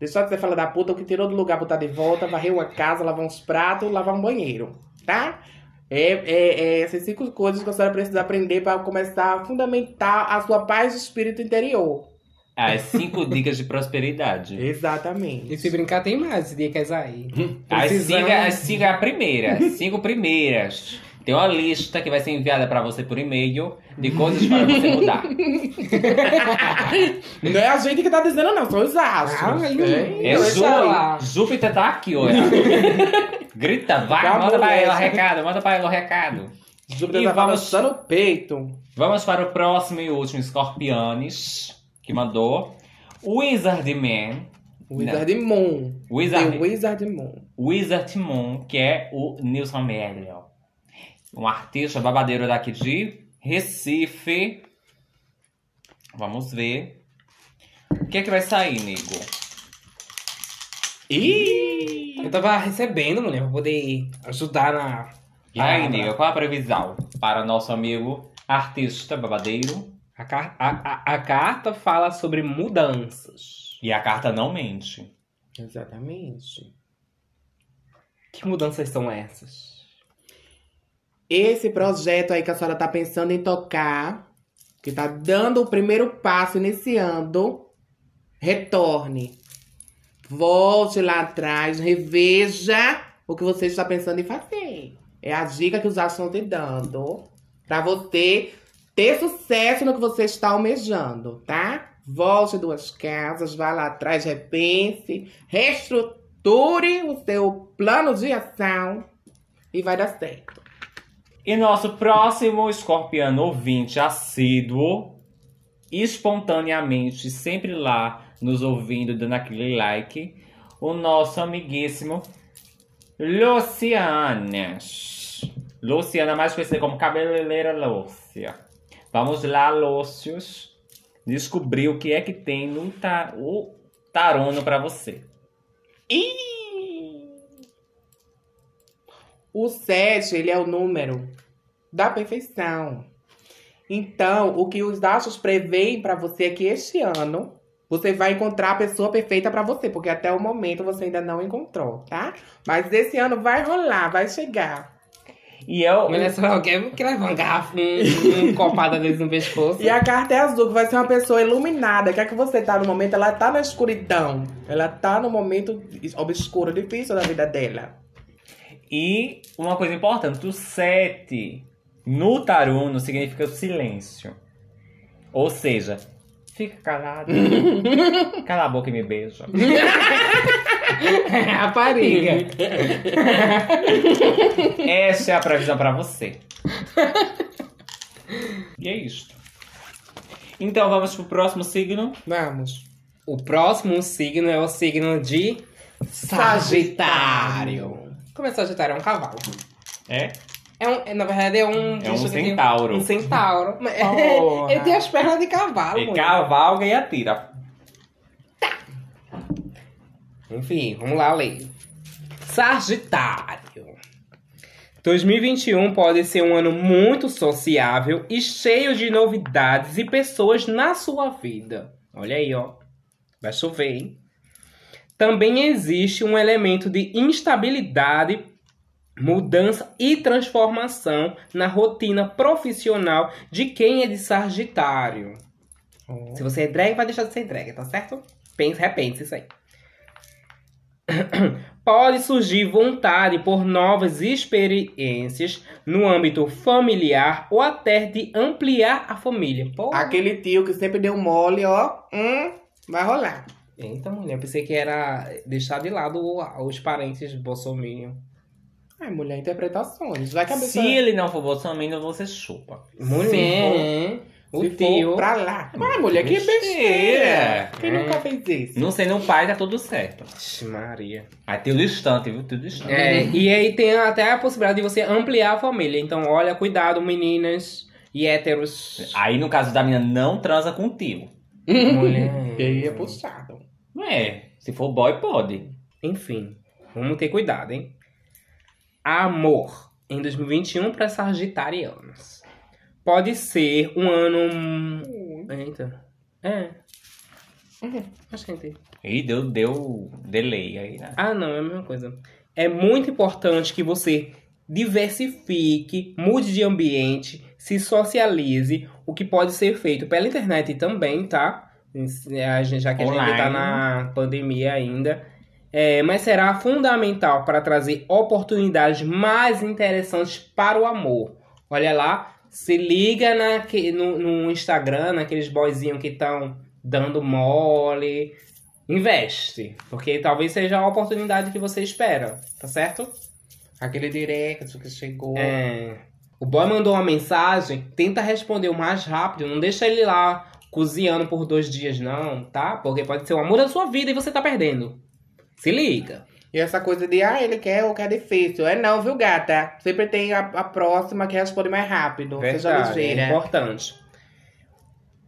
deixar de ser fala da puta, o que tirou do lugar, botar de volta, varrer uma casa, lavar uns pratos, lavar um banheiro, tá? É, é, é essas cinco coisas que a senhora precisa aprender para começar a fundamentar a sua paz de espírito interior. As cinco [LAUGHS] dicas de prosperidade. Exatamente. E se brincar, tem mais dicas aí. As Precisamos- cinco, as cinco é a primeira. As cinco primeiras. Tem uma lista que vai ser enviada pra você por e-mail de coisas para você mudar. [LAUGHS] Não é a gente que tá dizendo, não, são os astros. Ah, É. É lá. Júpiter tá aqui, olha. Grita, vai, manda pra ela o recado, manda pra ela o recado. Júpiter E tá vamos- balançando o peito. Vamos para o próximo e último Scorpianes, que mandou. Wizard Man. Wizard Moon. Wizard, The Wizard Moon. Wizard Moon, que é o Nilson Melio. Um artista babadeiro daqui de Recife. Vamos ver. O que é que vai sair, nego? Ih! Eu tava recebendo, mulher, pra poder ajudar na. Aí, nego, qual a previsão para nosso amigo artista babadeiro? A, car- a, a, a carta fala sobre mudanças. E a carta não mente. Exatamente. Que mudanças são essas? Esse projeto aí que a senhora tá pensando em tocar, que tá dando o primeiro passo, iniciando, retorne. Volte lá atrás, reveja o que você está pensando em fazer. É a dica que os astros estão te dando pra você ter sucesso no que você está almejando, tá? Volte duas casas, vá lá atrás, repense, reestruture o seu plano de ação e vai dar certo. E nosso próximo escorpiano ouvinte assíduo, espontaneamente, sempre lá nos ouvindo, dando aquele like, o nosso amiguíssimo Lucianas. Luciana, mais conhecida como Cabeleireira Lúcia. Vamos lá, Lúcius, descobrir o que é que tem no ta o tarono pra você. O 7, ele é o número da perfeição. Então, o que os astros preveem pra você é que este ano você vai encontrar a pessoa perfeita pra você, porque até o momento você ainda não encontrou, tá? Mas esse ano vai rolar, vai chegar. E eu, Mulher só quer que leva uma garrafa, um, um [LAUGHS] copada deles no pescoço. E a carta é azul, que vai ser uma pessoa iluminada. Que é que você tá no momento, ela tá na escuridão. Ela tá no momento obscuro, difícil da vida dela. E uma coisa importante, o 7 no taruno significa silêncio. Ou seja, fica calado. [LAUGHS] Cala a boca e me beija. [LAUGHS] Rapariga. [LAUGHS] Essa é a previsão pra você. E é isto. Então vamos pro próximo signo. Vamos. O próximo signo é o signo de Sagitário. Como é Sagitário? É um cavalo. É? É um, é, na verdade, é um. É um tem- centauro. Um centauro. Porra. [LAUGHS] Ele tem as pernas de cavalo. E mulher. cavalga e atira. Enfim, vamos lá ler. Sagitário. 2021 pode ser um ano muito sociável e cheio de novidades e pessoas na sua vida. Olha aí, ó. Vai chover, hein? Também existe um elemento de instabilidade, mudança e transformação na rotina profissional de quem é de Sagitário. Se você é drag, vai deixar de ser drag, tá certo? Pense, repense isso aí. [CLEARS THROAT] Pode surgir vontade por novas experiências no âmbito familiar ou até de ampliar a família. Pô, Aquele tio que sempre deu mole, ó. Hum, vai rolar. Eita, mulher, pensei que era deixar de lado o- os parentes bolsominion. Ai, mulher, interpretações. Vai que a Se ele não for bolsominion, você chupa. Mulher, o Se tio. for pra lá. Ai, mulher, que Besteira. Quem É. nunca fez isso? Não sei, no pai tá tudo certo. Ixi, Maria. Aí tem o distante, viu? Tudo distante. É, e aí tem até a possibilidade de você ampliar a família. Então, olha, cuidado, meninas e héteros. Aí, no caso da menina, não transa com o tio. Mulher. E aí é puxado. Não é. Se for boy, pode. Enfim, vamos ter cuidado, hein? Amor em 2021 para sagitarianos. Pode ser um ano. Eita. É. Acho que entendi. Ih, deu, deu delay aí, né? Ah, não, é a mesma coisa. É muito importante que você diversifique, mude de ambiente, se socialize, o que pode ser feito pela internet também, tá? Gente- Já que a gente Online. tá na pandemia ainda. É, mas será fundamental para trazer oportunidades mais interessantes para o amor. Olha lá, se liga naque- no, no Instagram, naqueles boyzinhos que estão dando mole. Investe, porque talvez seja a oportunidade que você espera, tá certo? Aquele direct que chegou. É. O boy mandou uma mensagem, tenta responder o mais rápido, não deixa ele lá cozinhando por dois dias, não, tá? Porque pode ser o amor da sua vida e você tá perdendo. Se liga. E essa coisa de, ah, ele quer ou quer difícil. É não, viu, gata? Sempre tem a, a próxima que responde mais rápido. Seja Verdade, é ligeira. importante.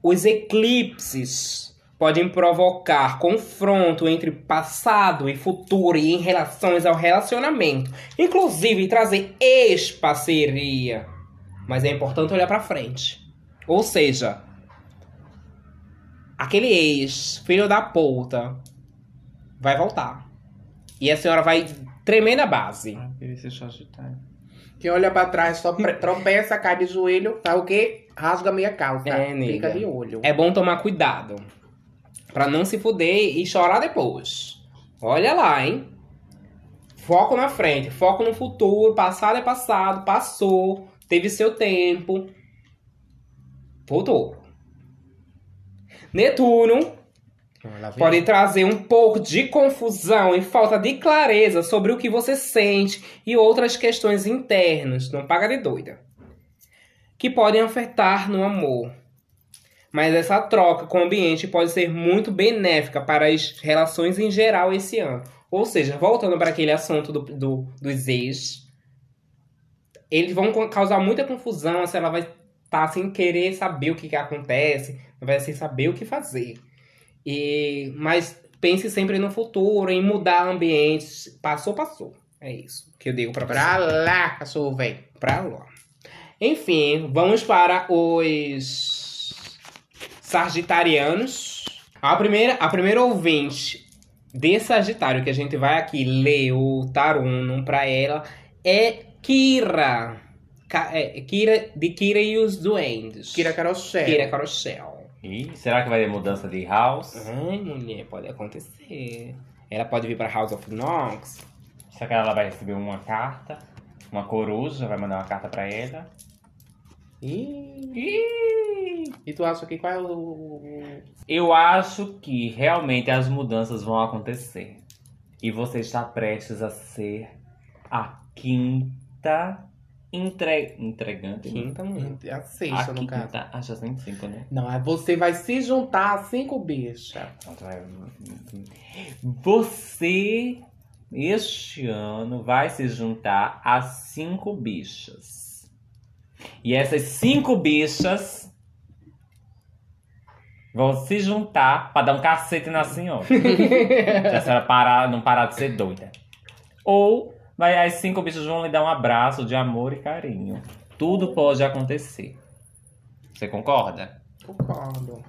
Os eclipses podem provocar confronto entre passado e futuro e em relações ao relacionamento, inclusive trazer ex-parceria. Mas é importante olhar pra frente. Ou seja, aquele ex, filho da puta, vai voltar. E a senhora vai tremer na base. Ah. Que olha pra trás, só tropeça, cai de joelho, faz o quê? Rasga a meia calça. É, nega. Fica de olho. É bom tomar cuidado. Pra não se fuder e chorar depois. Olha lá, hein? Foco na frente, foco no futuro. Passado é passado, passou, teve seu tempo. Voltou. Netuno pode trazer um pouco de confusão e falta de clareza sobre o que você sente e outras questões internas, não paga de doida, que podem afetar no amor. Mas essa troca com o ambiente pode ser muito benéfica para as relações em geral esse ano. Ou seja, voltando para aquele assunto do, do- dos ex, eles vão causar muita confusão se ela vai estar sem querer saber o que, que acontece, vai sem saber o que fazer. E, mas pense sempre no futuro, em mudar ambientes. Passou, passou. É isso que eu digo pra você. Pra lá, cachorro, velho. Pra lá. Enfim, vamos para os Sagitarianos. A primeira, a primeira ouvinte de Sagitário que a gente vai aqui ler o Tarunum pra ela é Kira. É, Kira de Kira e os Duendes. Kira Carochel. Kira Carochel. Ih, será que vai ter mudança de house? Ai, mulher, pode acontecer. Ela pode vir pra House of Nox. Será que ela vai receber uma carta? Uma coruja vai mandar uma carta pra ela? Ih. E tu acha que qual é o... Eu acho que realmente as mudanças vão acontecer. E você está prestes a ser a quinta entre... entregante. Quinta mulher. A A sexta, no caso. quinta. Acho assim cinco, né? Não, aí você vai se juntar a cinco bichas. Você, este ano, vai se juntar a cinco bichas. E essas cinco bichas vão se juntar pra dar um cacete na senhora. [LAUGHS] Se a senhora parar, não parar de ser doida. Ou vai, as cinco bichas vão lhe dar um abraço de amor e carinho. Tudo pode acontecer. Você concorda? Concordo.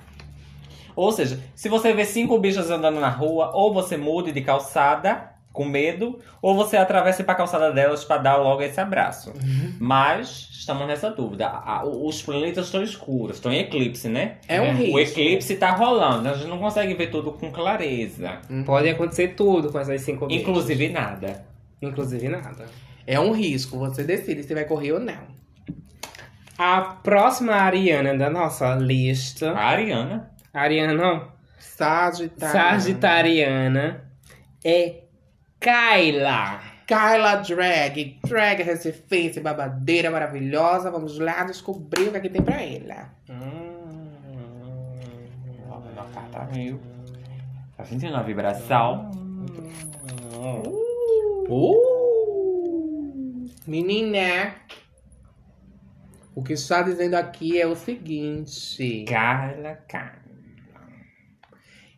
Ou seja, se você vê cinco bichas andando na rua, ou você mude de calçada com medo, ou você atravesse para a calçada delas para dar logo esse abraço. Mas estamos nessa dúvida. A- a- os planetas estão escuros, estão em eclipse, né? É um risco. O eclipse tá rolando, a gente não consegue ver tudo com clareza. Pode acontecer tudo com essas cinco bichas. Inclusive nada. Inclusive nada. É um risco. Você decide se vai correr ou não. A próxima Ariana da nossa lista. A Ariana. Ariana, não. Sagitário. Sagitariana é Kyla. Kyla Drag. Drag recifense, babadeira maravilhosa. Vamos lá descobrir o que, é que tem pra ela. Uma carta mil. Tá sentindo a vibração? Uh! Menina, o que está dizendo aqui é o seguinte: Carla, Carla.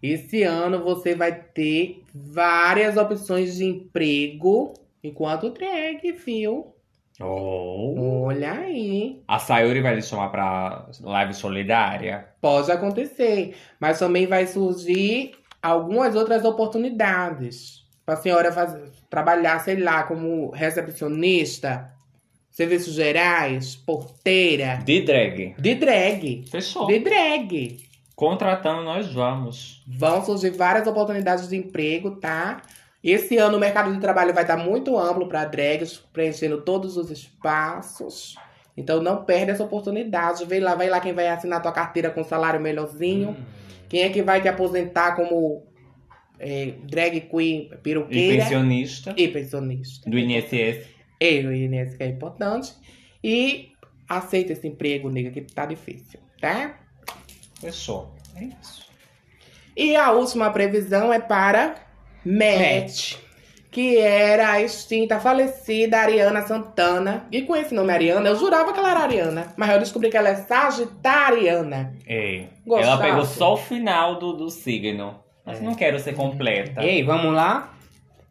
esse ano você vai ter várias opções de emprego enquanto drag, viu? Oh. Olha aí. A Sayuri vai lhe chamar pra live solidária? Pode acontecer, mas também vai surgir algumas outras oportunidades. Para a senhora fazer, trabalhar, sei lá, como recepcionista, serviços gerais, porteira, De drag. de drag. Fechou. De drag. Contratando, nós vamos. Vão surgir várias oportunidades de emprego, tá? Esse ano o mercado de trabalho vai estar muito amplo para drags, preenchendo todos os espaços. Então não perde essa oportunidade. Vem lá, vai lá quem vai assinar tua carteira com salário melhorzinho. Quem é que vai te aposentar como é, drag queen, E peruqueira pensionista e pensionista. do INSS. E o INSS que é importante. E aceita esse emprego, nega, que tá difícil, tá? Fechou. É isso. E a última previsão é para Matt, que era a extinta, falecida Ariana Santana. E com esse nome Ariana, eu jurava que ela era Ariana, mas eu descobri que ela é Sagitariana. Gostasse? Ela pegou só o final do, do signo. Mas não quero ser completa. Ei, vamos lá?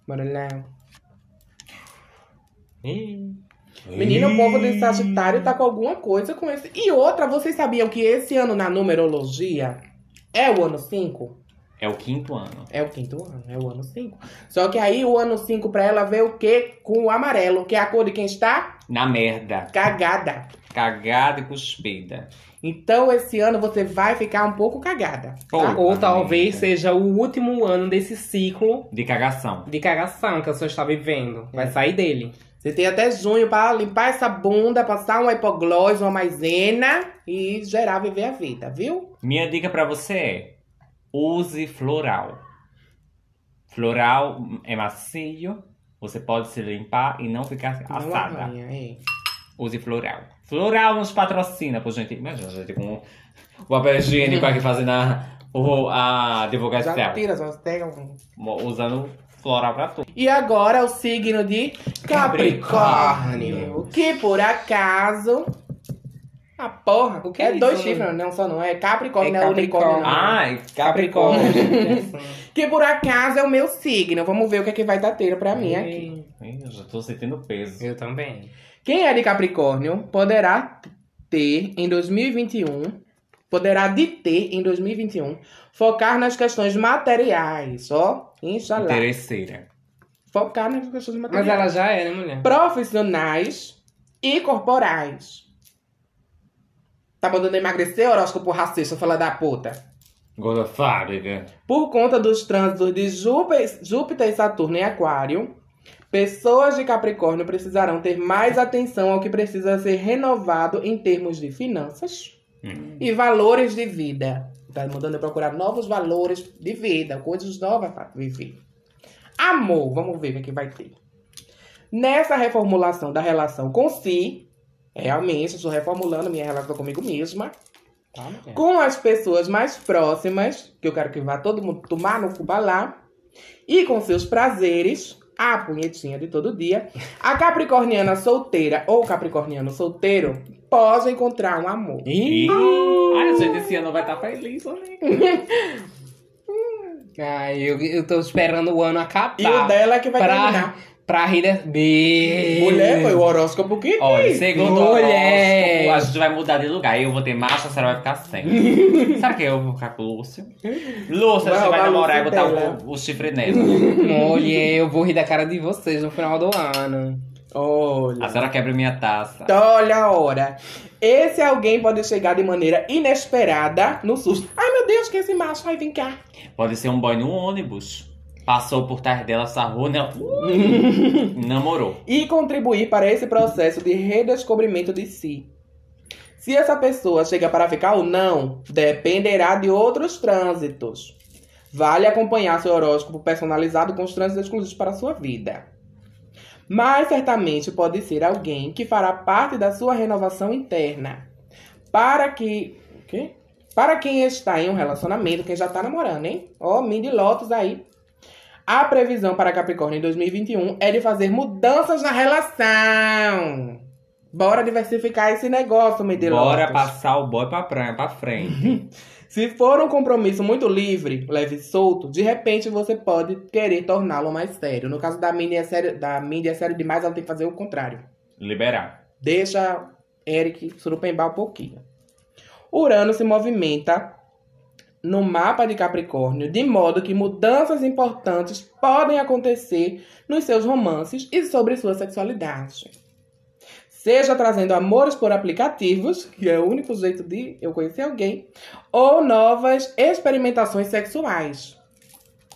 Bora lá. Menino, o povo de Sagitário tá com alguma coisa com esse. E outra, vocês sabiam que esse ano na numerologia é o ano 5? É o quinto ano. É o quinto ano, é o ano 5. Só que aí o ano 5 pra ela veio o quê? Com o amarelo, que é a cor de quem está Na merda. cagada. Cagada e cuspida. Então esse ano você vai ficar um pouco cagada. Tá? Ou talvez amiga. seja o último ano desse ciclo De cagação. de cagação que a senhora está vivendo. Vai sair dele. Você tem até junho pra limpar essa bunda, passar uma hipoglose, uma maisena e gerar viver a vida, viu? Minha dica pra você é: use floral. Floral é macio, você pode se limpar e não ficar Não assada. arranha, é. Use floral. Floral nos patrocina, por gente. Imagina, gente com o papel higiênico aqui fazendo a, o- a divulgação. Já tira, só pega um. Usando floral pra tudo. E agora o signo de Capricórnio. Que por acaso. A porra. O que é é dois chifres, não só não é. Capricórnio, É não é unicórnio. Capricórnio. Não. Ai, Capricórnio. [LAUGHS] Que por acaso é o meu signo. Vamos ver o que, é que vai dar teira pra mim aqui. Ih, Eu já tô sentindo peso. Eu também. Quem é de Capricórnio poderá ter em 2021, poderá de ter em 2021, focar nas questões materiais, ó. Inshallah. Interesseira. Focar nas questões Mas materiais. ela já é, né, mulher? Profissionais e corporais. Tá mandando emagrecer, horóscopo racista, fala da puta. Gorda fábrica. Por conta dos trânsitos de Júpiter, Júpiter e Saturno em Aquário, pessoas de Capricórnio precisarão ter mais atenção ao que precisa ser renovado em termos de finanças Hum. e valores de vida. Tá mandando eu procurar novos valores de vida, coisas novas para viver. Amor, vamos ver o que, é que vai ter. Nessa reformulação da relação com si, realmente, estou reformulando minha relação comigo mesma, Tá, mulher? com as pessoas mais próximas, que eu quero que vá todo mundo tomar no cubalá, e com seus prazeres, a punhetinha de todo dia, a capricorniana solteira ou capricorniano solteiro pode encontrar um amor. Ih, Ai, gente, esse ano vai estar feliz, né? [LAUGHS] Ai, eu, eu tô esperando o ano acabar. E o dela é que vai pra, terminar. Pra rir da... Be- Mulher, foi o horóscopo que Olha, segundo Mulher. o horóscopo, a gente vai mudar de lugar. Eu vou ter macho, a senhora vai ficar sem. [LAUGHS] Será que eu vou ficar com o Lúcio? Lúcio, Vai você vai namorar e botar o, o chifre nela. Mulher, eu vou rir da cara de vocês no final do ano. Olha. A senhora quebra minha taça. Então, olha a hora. Esse alguém pode chegar de maneira inesperada no susto. Ai, meu Deus, que esse macho vai vir cá. Pode ser um boy no ônibus. Passou por trás dela, sarrou nela. Namorou. e contribuir para esse processo de redescobrimento de si. Se essa pessoa chega para ficar ou não, dependerá de outros trânsitos. Vale acompanhar seu horóscopo personalizado com os trânsitos exclusivos para a sua vida. Mas certamente pode ser alguém que fará parte da sua renovação interna. Para que. O quê? Para quem está em um relacionamento, quem já está namorando, hein? Ó, Mindy Lotus aí. A previsão para Capricórnio em 2021 é de fazer mudanças na relação. Bora diversificar esse negócio, Mindy Bora passar o boy pra, pra, pra frente. [LAUGHS] Se for um compromisso muito livre, leve e solto, de repente você pode querer torná-lo mais sério. No caso da Mindy é sério, da Mindy é sério demais, ela tem que fazer o contrário. Liberar. Deixa Eric surupembar um pouquinho. Urano se movimenta no mapa de Capricórnio, de modo que mudanças importantes podem acontecer nos seus romances e sobre sua sexualidade. Seja trazendo amores por aplicativos, que é o único jeito de eu conhecer alguém, ou novas experimentações sexuais.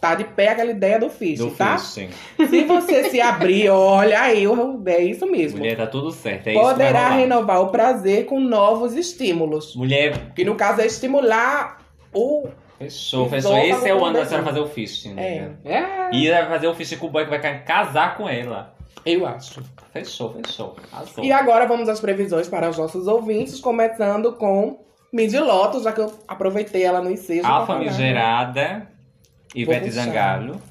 Tá de pé aquela ideia do fish, Do tá? fishing. Se você se abrir, [LAUGHS] olha aí, é isso mesmo. Mulher, tá tudo certo. É Poderá renovar o prazer com novos estímulos. Mulher, Que no caso é estimular o. fechou, fechou. Esse é o ano da senhora fazer o fishing. É, né? É. E vai fazer o fishing com o boy que vai ca- casar com ela. eu acho. Fechou, fechou. Arrasou. E agora vamos às previsões para os nossos ouvintes, começando com Mindy Lotus, já que eu aproveitei ela no ensejo. A famigerada Ivete puxar. Zangalo.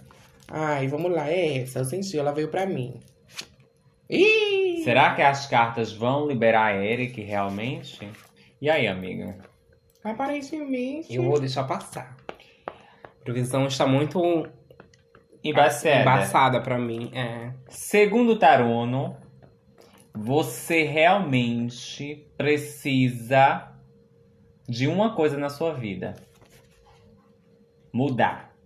Ai, vamos lá, é essa, eu senti, ela veio pra mim. Ih! Será que as cartas vão liberar a Eric realmente? E aí, amiga? Aparentemente. Eu vou deixar passar. A previsão está muito Embaceda. embaçada pra mim. É. Segundo o Tarono, você realmente precisa de uma coisa na sua vida. Mudar.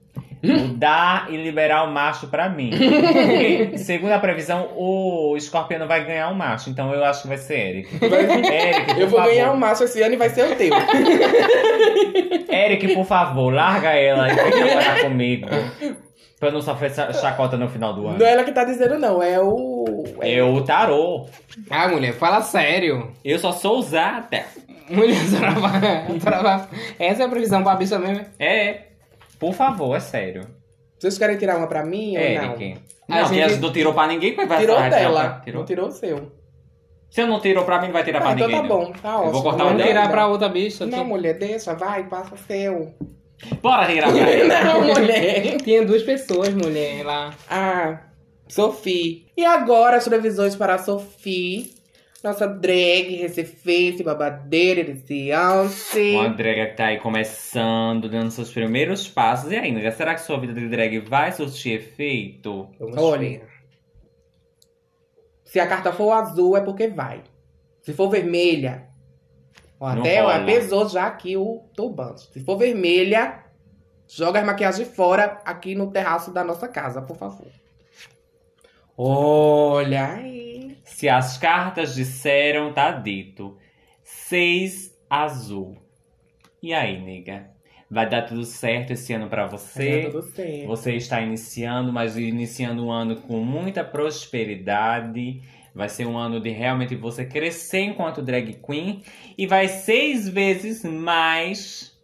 Mudar e liberar o macho pra mim. Porque, [LAUGHS] segundo a previsão, o escorpião vai ganhar um macho. Então eu acho que vai ser Eric. Eric, por Eu vou favor. ganhar um macho esse ano e vai ser o teu. [LAUGHS] Eric, por favor, larga ela e vem trabalhar comigo. Pra eu não sofrer cha- chacota no final do ano. Não é ela que tá dizendo, não, é o. é Eu, o tarô. Ah, mulher, fala sério. Eu só sou usada. Mulher, [LAUGHS] vai- vai- Essa é a previsão pra bicha mesmo. É. Por favor, é sério. Vocês querem tirar uma pra mim ou não? A Não, gente- a gente não tirou pra ninguém, vai vai- Tirou vai dela, pra- Tirou? não tirou o seu. Se eu não tirou pra mim, não vai tirar pra Ah, então ninguém. tá não. bom, tá ótimo. vou cortar o Vamos dedo. tirar pra outra bicha. Não, mulher, deixa, vai, passa o seu. Bora tirar pra ela. [LAUGHS] Não, mulher. Tinha duas pessoas, mulher, lá. Ah, Sophie. E agora as previsões para a Sophie. Nossa drag, recifense, babadeira, iniciante. Uma drag que tá aí começando, dando seus primeiros passos. E ainda, será que sua vida de drag vai surtir efeito? Vamos Olha. ver. Se a carta for azul, é porque vai. Se for vermelha, ó, até ó, pesou já aqui o turbante. Se for vermelha, joga as maquiagens fora aqui no terraço da nossa casa, por favor. Olha aí. Se as cartas disseram, tá dito. Seis azul. E aí, nega? Vai dar tudo certo esse ano pra você? Tá tudo certo. Você está iniciando, mas iniciando um ano com muita prosperidade. Vai ser um ano de realmente você crescer enquanto drag queen. E vai seis vezes mais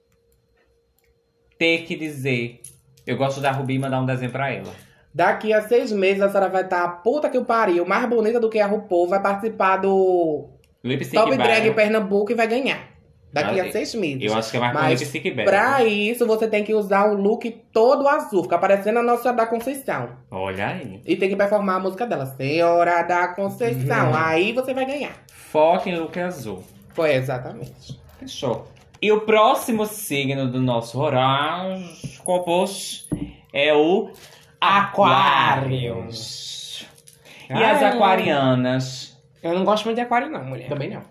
ter que dizer. Eu gosto da Rubi e mandar um desenho pra ela. Daqui a seis meses a senhora vai estar a puta que o pariu, mais bonita do que a RuPaul, vai participar do Lip Top Drag. Pernambuco e vai ganhar. Daqui Ah, a seis meses. Eu acho que é mais Mas Sick Battle. Pra isso, você tem que usar um look todo azul, fica parecendo a Nossa da Conceição. Olha aí. E tem que performar a música dela, Senhora da Conceição. Uhum. Aí você vai ganhar. Foca em look azul. Foi exatamente. Fechou. E o próximo signo do nosso horóscopo é o Aquários. E as Ai. aquarianas? Eu não gosto muito de aquário, não, mulher. Também não.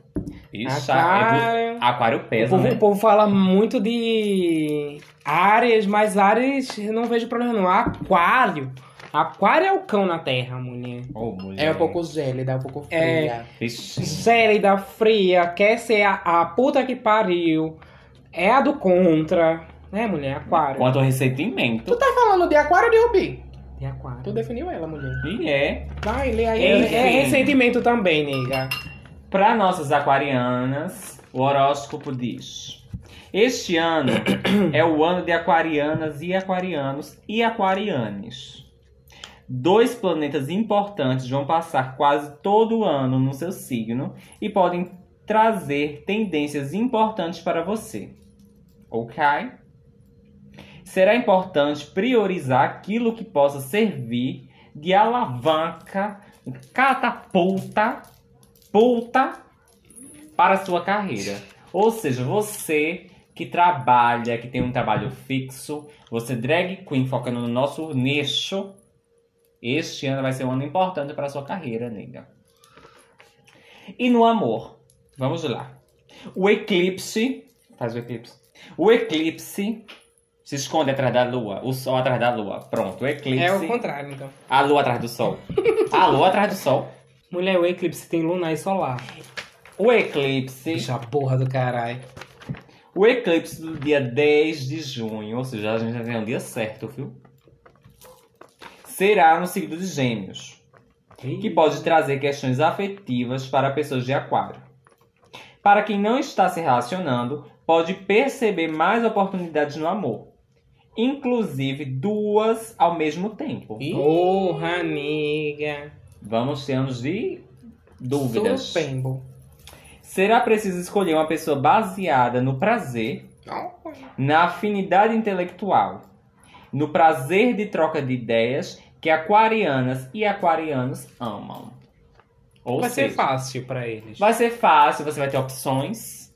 Isso, Aquário. aquário O pesa, povo, né? o povo fala muito de áreas, mas áreas eu não vejo problema não. Aquário. Aquário é o cão na terra, mulher. Ô, mulher. É um pouco gélida, um pouco fria. É. Gélida, fria, quer ser a, a puta que pariu. É a do contra. Né, mulher? Aquário. Quanto ao ressentimento. Tá falando de aquário ou de rubi? De aquário. Tu definiu ela, mulher. E é. Vai, lê aí. É, Enfim. é ressentimento também, nega. Para nossas aquarianas, o horóscopo diz: Este ano é o ano de aquarianas e aquarianos e aquarianes. Dois planetas importantes vão passar quase todo o ano no seu signo e podem trazer tendências importantes para você. Ok? Será importante priorizar aquilo que possa servir de alavanca, catapulta, pulta para a sua carreira. Ou seja, você que trabalha, que tem um trabalho fixo, você drag queen focando no nosso nicho, este ano vai ser um ano importante para a sua carreira, nega. E no amor, vamos lá. O eclipse, faz o eclipse. O eclipse se esconde atrás da lua, o sol atrás da lua. Pronto, o eclipse. É o contrário, então. A lua atrás do sol. A lua atrás do sol. Mulher, o eclipse tem lunar e solar. O eclipse. Bicha porra do caralho. O eclipse do dia 10 de junho, ou seja, a gente já tem um dia certo, viu? Será no signo de Gêmeos, que pode trazer questões afetivas para pessoas de Aquário. Para quem não está se relacionando, pode perceber mais oportunidades no amor, inclusive duas ao mesmo tempo. Porra, nega. Vamos ter anos de dúvidas. Supembo. Será preciso escolher uma pessoa baseada no prazer, na afinidade intelectual, no prazer de troca de ideias que aquarianas e aquarianos amam. Ou Vai ser seja, fácil pra eles. vai ser fácil, você vai ter opções,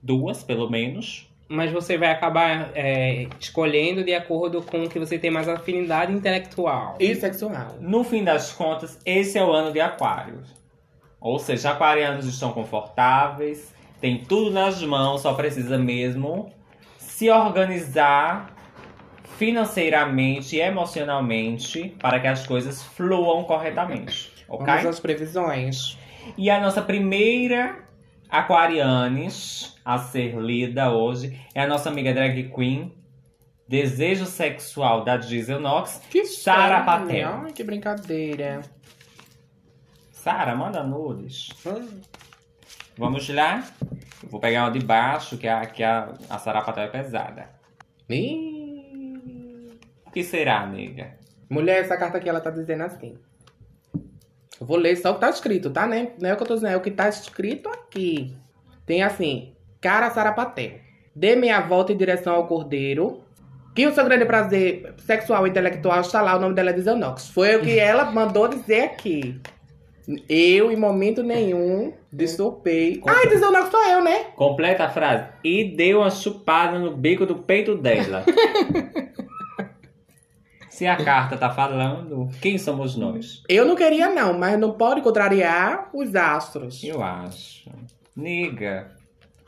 duas pelo menos. Mas você vai acabar é, escolhendo de acordo com o que você tem mais afinidade intelectual. E sexual. No fim das contas, esse é o ano de Aquários. Ou seja, aquarianos estão confortáveis, tem tudo nas mãos, só precisa mesmo se organizar financeiramente e emocionalmente para que as coisas fluam corretamente. Ok? Vamos às previsões. E a nossa primeira Aquarianes a ser lida hoje é a nossa amiga drag queen, desejo sexual da Diesel Knox, Que Sara. Patel. Ai, que brincadeira. Sara, manda nudes. Hum. Vamos lá? Eu vou pegar uma de baixo, que a, que a, a sarapatel é pesada. Ih. O que será, nega? Mulher, essa carta aqui, ela tá dizendo assim. Eu vou ler só o que tá escrito, tá? Né? Não é o que eu tô dizendo, é o que tá escrito aqui. Tem assim, cara Sarapatel. Dê meia volta em direção ao cordeiro. Que o seu grande prazer sexual e intelectual está lá, o nome dela é Dizanox. Foi o que ela mandou dizer aqui. Eu, em momento nenhum, destopei. Ai, Dizanox sou eu, né? Completa a frase. E deu uma chupada no bico do peito dela. [LAUGHS] Se a carta tá falando, quem somos nós? Eu não queria, não, mas não pode contrariar os astros. Eu acho. Nega,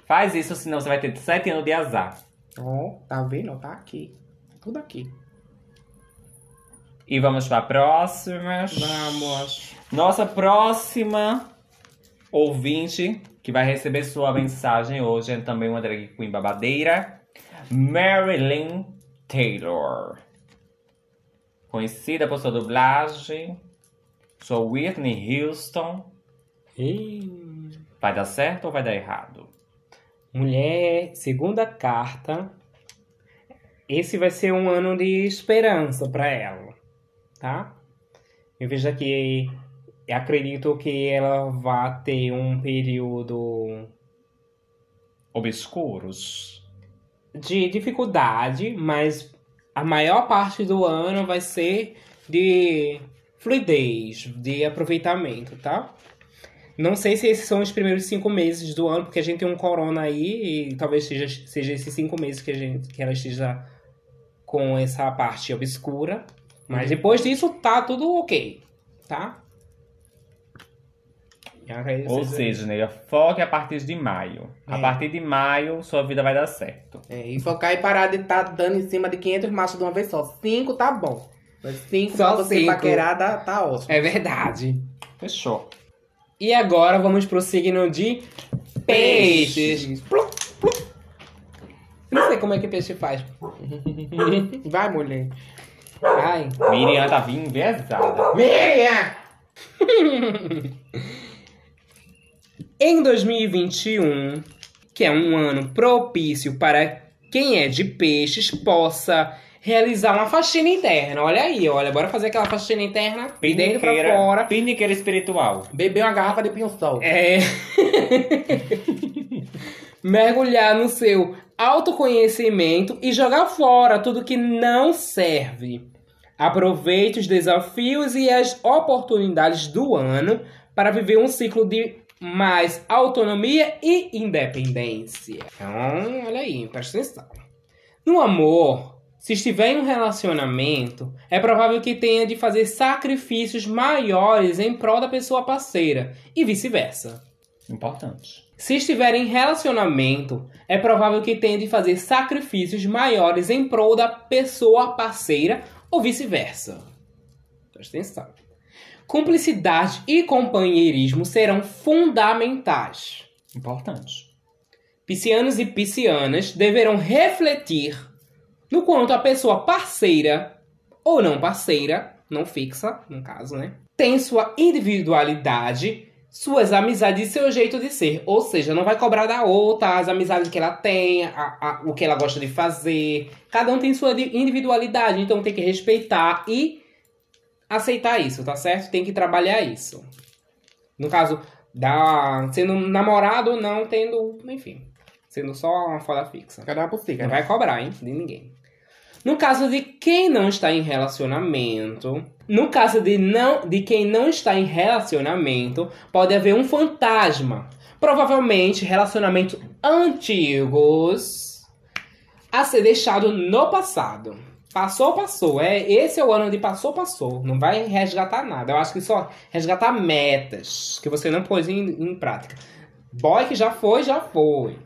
faz isso, senão você vai ter sete anos de azar. Ó, tá vendo? Tá aqui. Tudo aqui. E vamos para a próxima. Vamos. Nossa próxima ouvinte que vai receber sua mensagem hoje é também uma drag queen babadeira, Marilyn Taylor. Conhecida por sua dublagem, sua Whitney Houston. Ih. Vai dar certo ou vai dar errado? Mulher, segunda carta. Esse vai ser um ano de esperança pra ela, tá? Eu vejo aqui, acredito que ela vai ter um período Obscuros. de dificuldade, mas a maior parte do ano vai ser de fluidez, de aproveitamento, tá? Não sei se esses são os primeiros cinco meses do ano, porque a gente tem um corona aí e talvez seja, seja esses cinco meses que, a gente, que ela esteja com essa parte obscura. Mas depois disso tá tudo ok, tá? Ou seja, nega, foque a partir de maio. A É. partir de maio, sua vida vai dar certo. É, e focar e parar de estar dando em cima de 500 machos de uma vez só. Cinco tá bom. Mas cinco Só pra você cinco. paquerar tá, tá ótimo. É verdade. Fechou. E agora vamos pro signo de peixes. Plum, plum. Não sei como é que peixe faz. [LAUGHS] Vai, mulher. Ai. Miriam tá vindo enviesada. Miriam! [LAUGHS] Em 2021, que é um ano propício para quem é de peixes possa realizar uma faxina interna. Olha aí, olha, bora fazer aquela faxina interna de dentro pra fora. Piniqueira espiritual. Beber uma garrafa de pinho-sol. É. [LAUGHS] Mergulhar no seu autoconhecimento e jogar fora tudo que não serve. Aproveite os desafios e as oportunidades do ano para viver um ciclo de mais autonomia e independência. Então, olha aí, presta atenção. No amor, se estiver em um relacionamento, é provável que tenha de fazer sacrifícios maiores em prol da pessoa parceira e vice-versa. Importante. Se estiver em relacionamento, é provável que tenha de fazer sacrifícios maiores em prol da pessoa parceira ou vice-versa. Presta atenção. Cumplicidade e companheirismo serão fundamentais. Importante. Piscianos e piscianas deverão refletir no quanto a pessoa parceira ou não parceira, não fixa, no caso, né? Tem sua individualidade, suas amizades e seu jeito de ser. Ou seja, não vai cobrar da outra as amizades que ela tem, a- a- o que ela gosta de fazer. Cada um tem sua di- individualidade, então tem que respeitar e aceitar isso, tá certo? Tem que trabalhar isso. No caso, da, sendo namorado ou não, tendo, enfim, sendo só uma foda fixa. Cada uma por si, Não cara. vai cobrar, hein? De ninguém. No caso de quem não está em relacionamento, no caso de não de quem não está em relacionamento, pode haver um fantasma. Provavelmente relacionamentos antigos a ser deixado no passado. Passou, passou. É, esse é o ano de passou, passou. Não vai resgatar nada. Eu acho que só resgatar metas que você não pôs em, em prática. Boy que já foi, já foi.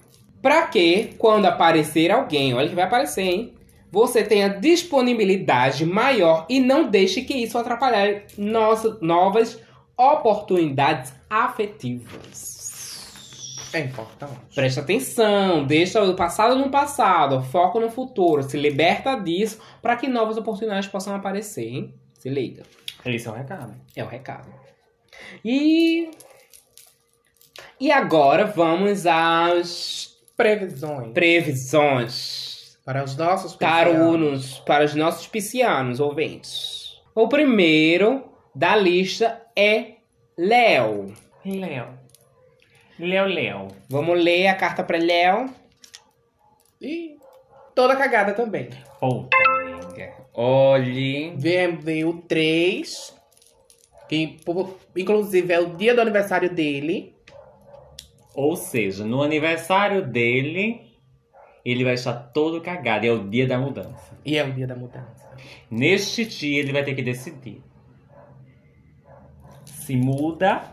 Pra que, quando aparecer alguém, olha que vai aparecer, hein? Você tenha disponibilidade maior e não deixe que isso atrapalhe nossas novas oportunidades afetivas. É importante. Presta atenção, deixa o passado no passado, foco no futuro, se liberta disso para que novas oportunidades possam aparecer, hein? Se liga. Esse é o recado. É o recado. E. E agora vamos às Previsões. previsões. Para os nossos Carunos, para os nossos piscianos ouvintes. O primeiro da lista é Léo. Léo. Léo, Léo. Vamos ler a carta para Léo. E toda cagada também. Puta, amiga. Olhe. Vem, vem o 3, que inclusive é o dia do aniversário dele. Ou seja, no aniversário dele, ele vai estar todo cagado. É o dia da mudança. E é o dia da mudança. Neste dia, ele vai ter que decidir. Se muda,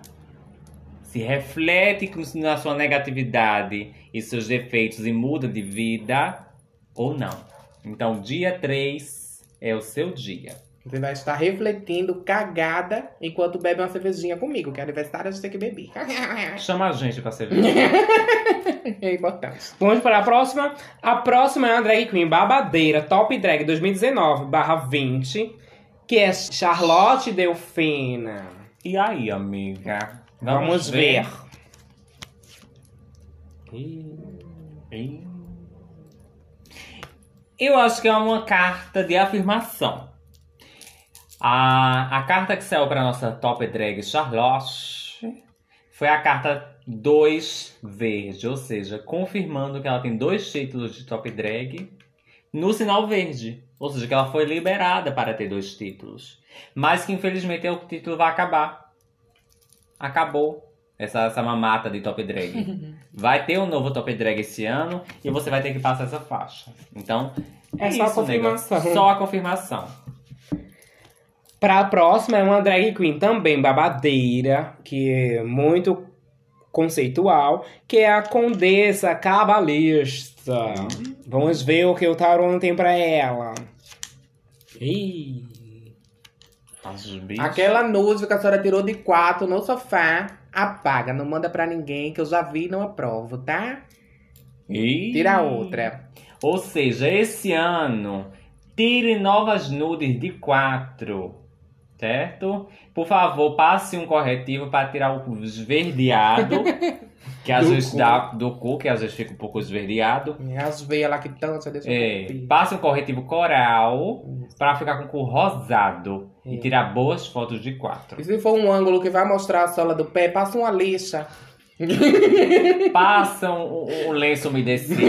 se reflete com- na sua negatividade e seus defeitos e muda de vida ou não. Então, dia 3 é o seu dia. Você vai estar refletindo cagada enquanto bebe uma cervejinha comigo, que é aniversário a gente tem que beber. [LAUGHS] Chama a gente pra ser é importante. Vamos para a próxima. A próxima é uma drag queen babadeira, top drag 2019 20, que é Charlotte Delfina. E aí, amiga? Vamos, ver. Ih. Eu acho que é uma carta de afirmação. A, a carta que saiu para nossa top drag Charlotte foi a carta 2 verde, ou seja, confirmando que ela tem dois títulos de top drag no sinal verde. Ou seja, que ela foi liberada para ter dois títulos. Mas que infelizmente o título vai acabar. Acabou essa, essa mamata de top drag. [LAUGHS] Vai ter um novo top drag esse ano e você vai ter que passar essa faixa. Então, é, É só a isso, nega. confirmação. Só a confirmação. Para a próxima é uma drag queen também babadeira, que é muito conceitual, que é a Condessa Cabalista. Vamos ver o que o Taron tem para ela. Ih. Aquela nude que a senhora tirou de quatro no sofá, apaga, não manda pra ninguém, que eu já vi e não aprovo, tá? Ih. Tira outra. Ou seja, esse ano, tire novas nudes de quatro. certo? Por favor, passe um corretivo para tirar o esverdeado, [LAUGHS] que às Do vezes cu. dá do cu, que às vezes fica um pouco esverdeado. É As veias lá que dança É, passe um corretivo coral para ficar com o cu rosado e É. tirar boas fotos de quatro. E se for um ângulo que vai mostrar a sola do pé, passa uma lixa. [LAUGHS] Passa um, um lenço umedecido.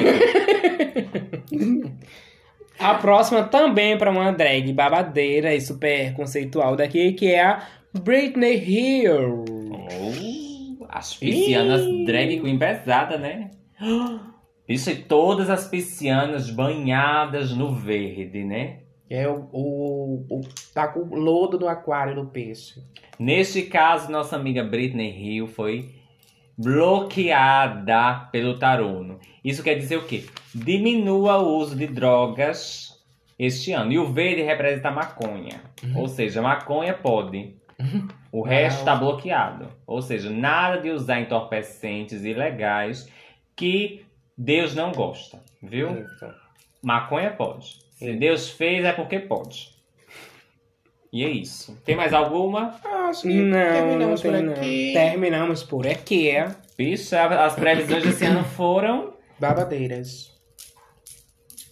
A próxima também é pra uma drag babadeira e super conceitual daqui, que é a Britney Hill. Oh, as piscianas drag queen pesada, né? Isso e todas as piscianas banhadas no verde, né? É o, o, o. Tá com o lodo no aquário do peixe. Neste caso, nossa amiga Britney Hill foi bloqueada pelo Taruno. Isso quer dizer o quê? Diminua o uso de drogas este ano. E o verde representa maconha. Ou seja, maconha pode. O resto está bloqueado. Ou seja, nada de usar entorpecentes ilegais que Deus não gosta. Viu? Isso. Maconha pode. Se. Deus fez é porque pode. E é isso. Tem mais alguma? Acho que Não, não terminamos tem por não. aqui. Terminamos por aqui. Bicho, as previsões desse ano foram Babadeiras.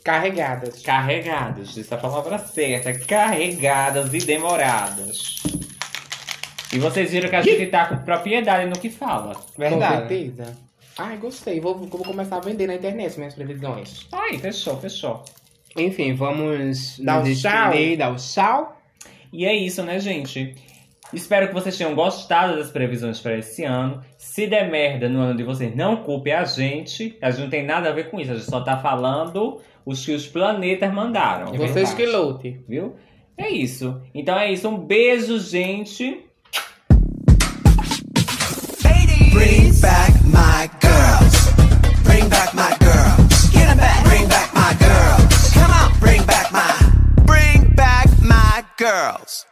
Carregadas. carregadas. Disse a palavra certa. Carregadas e demoradas. E vocês viram que a gente tá com propriedade no que fala. Com Verdade. certeza. Ai, gostei. Vou, vou começar a vender na internet minhas previsões. Ai, fechou, fechou. Enfim, vamos Dar nos o tchau. dar o tchau. E é isso, né, gente? Espero que vocês tenham gostado das previsões para esse ano. Se der merda no ano de vocês, não culpe a gente. A gente não tem nada a ver com isso. A gente só tá falando os que os planetas mandaram. É Vocês verdade. que lutem. Viu? É isso. Então é isso. Um beijo, gente. Bring back girls.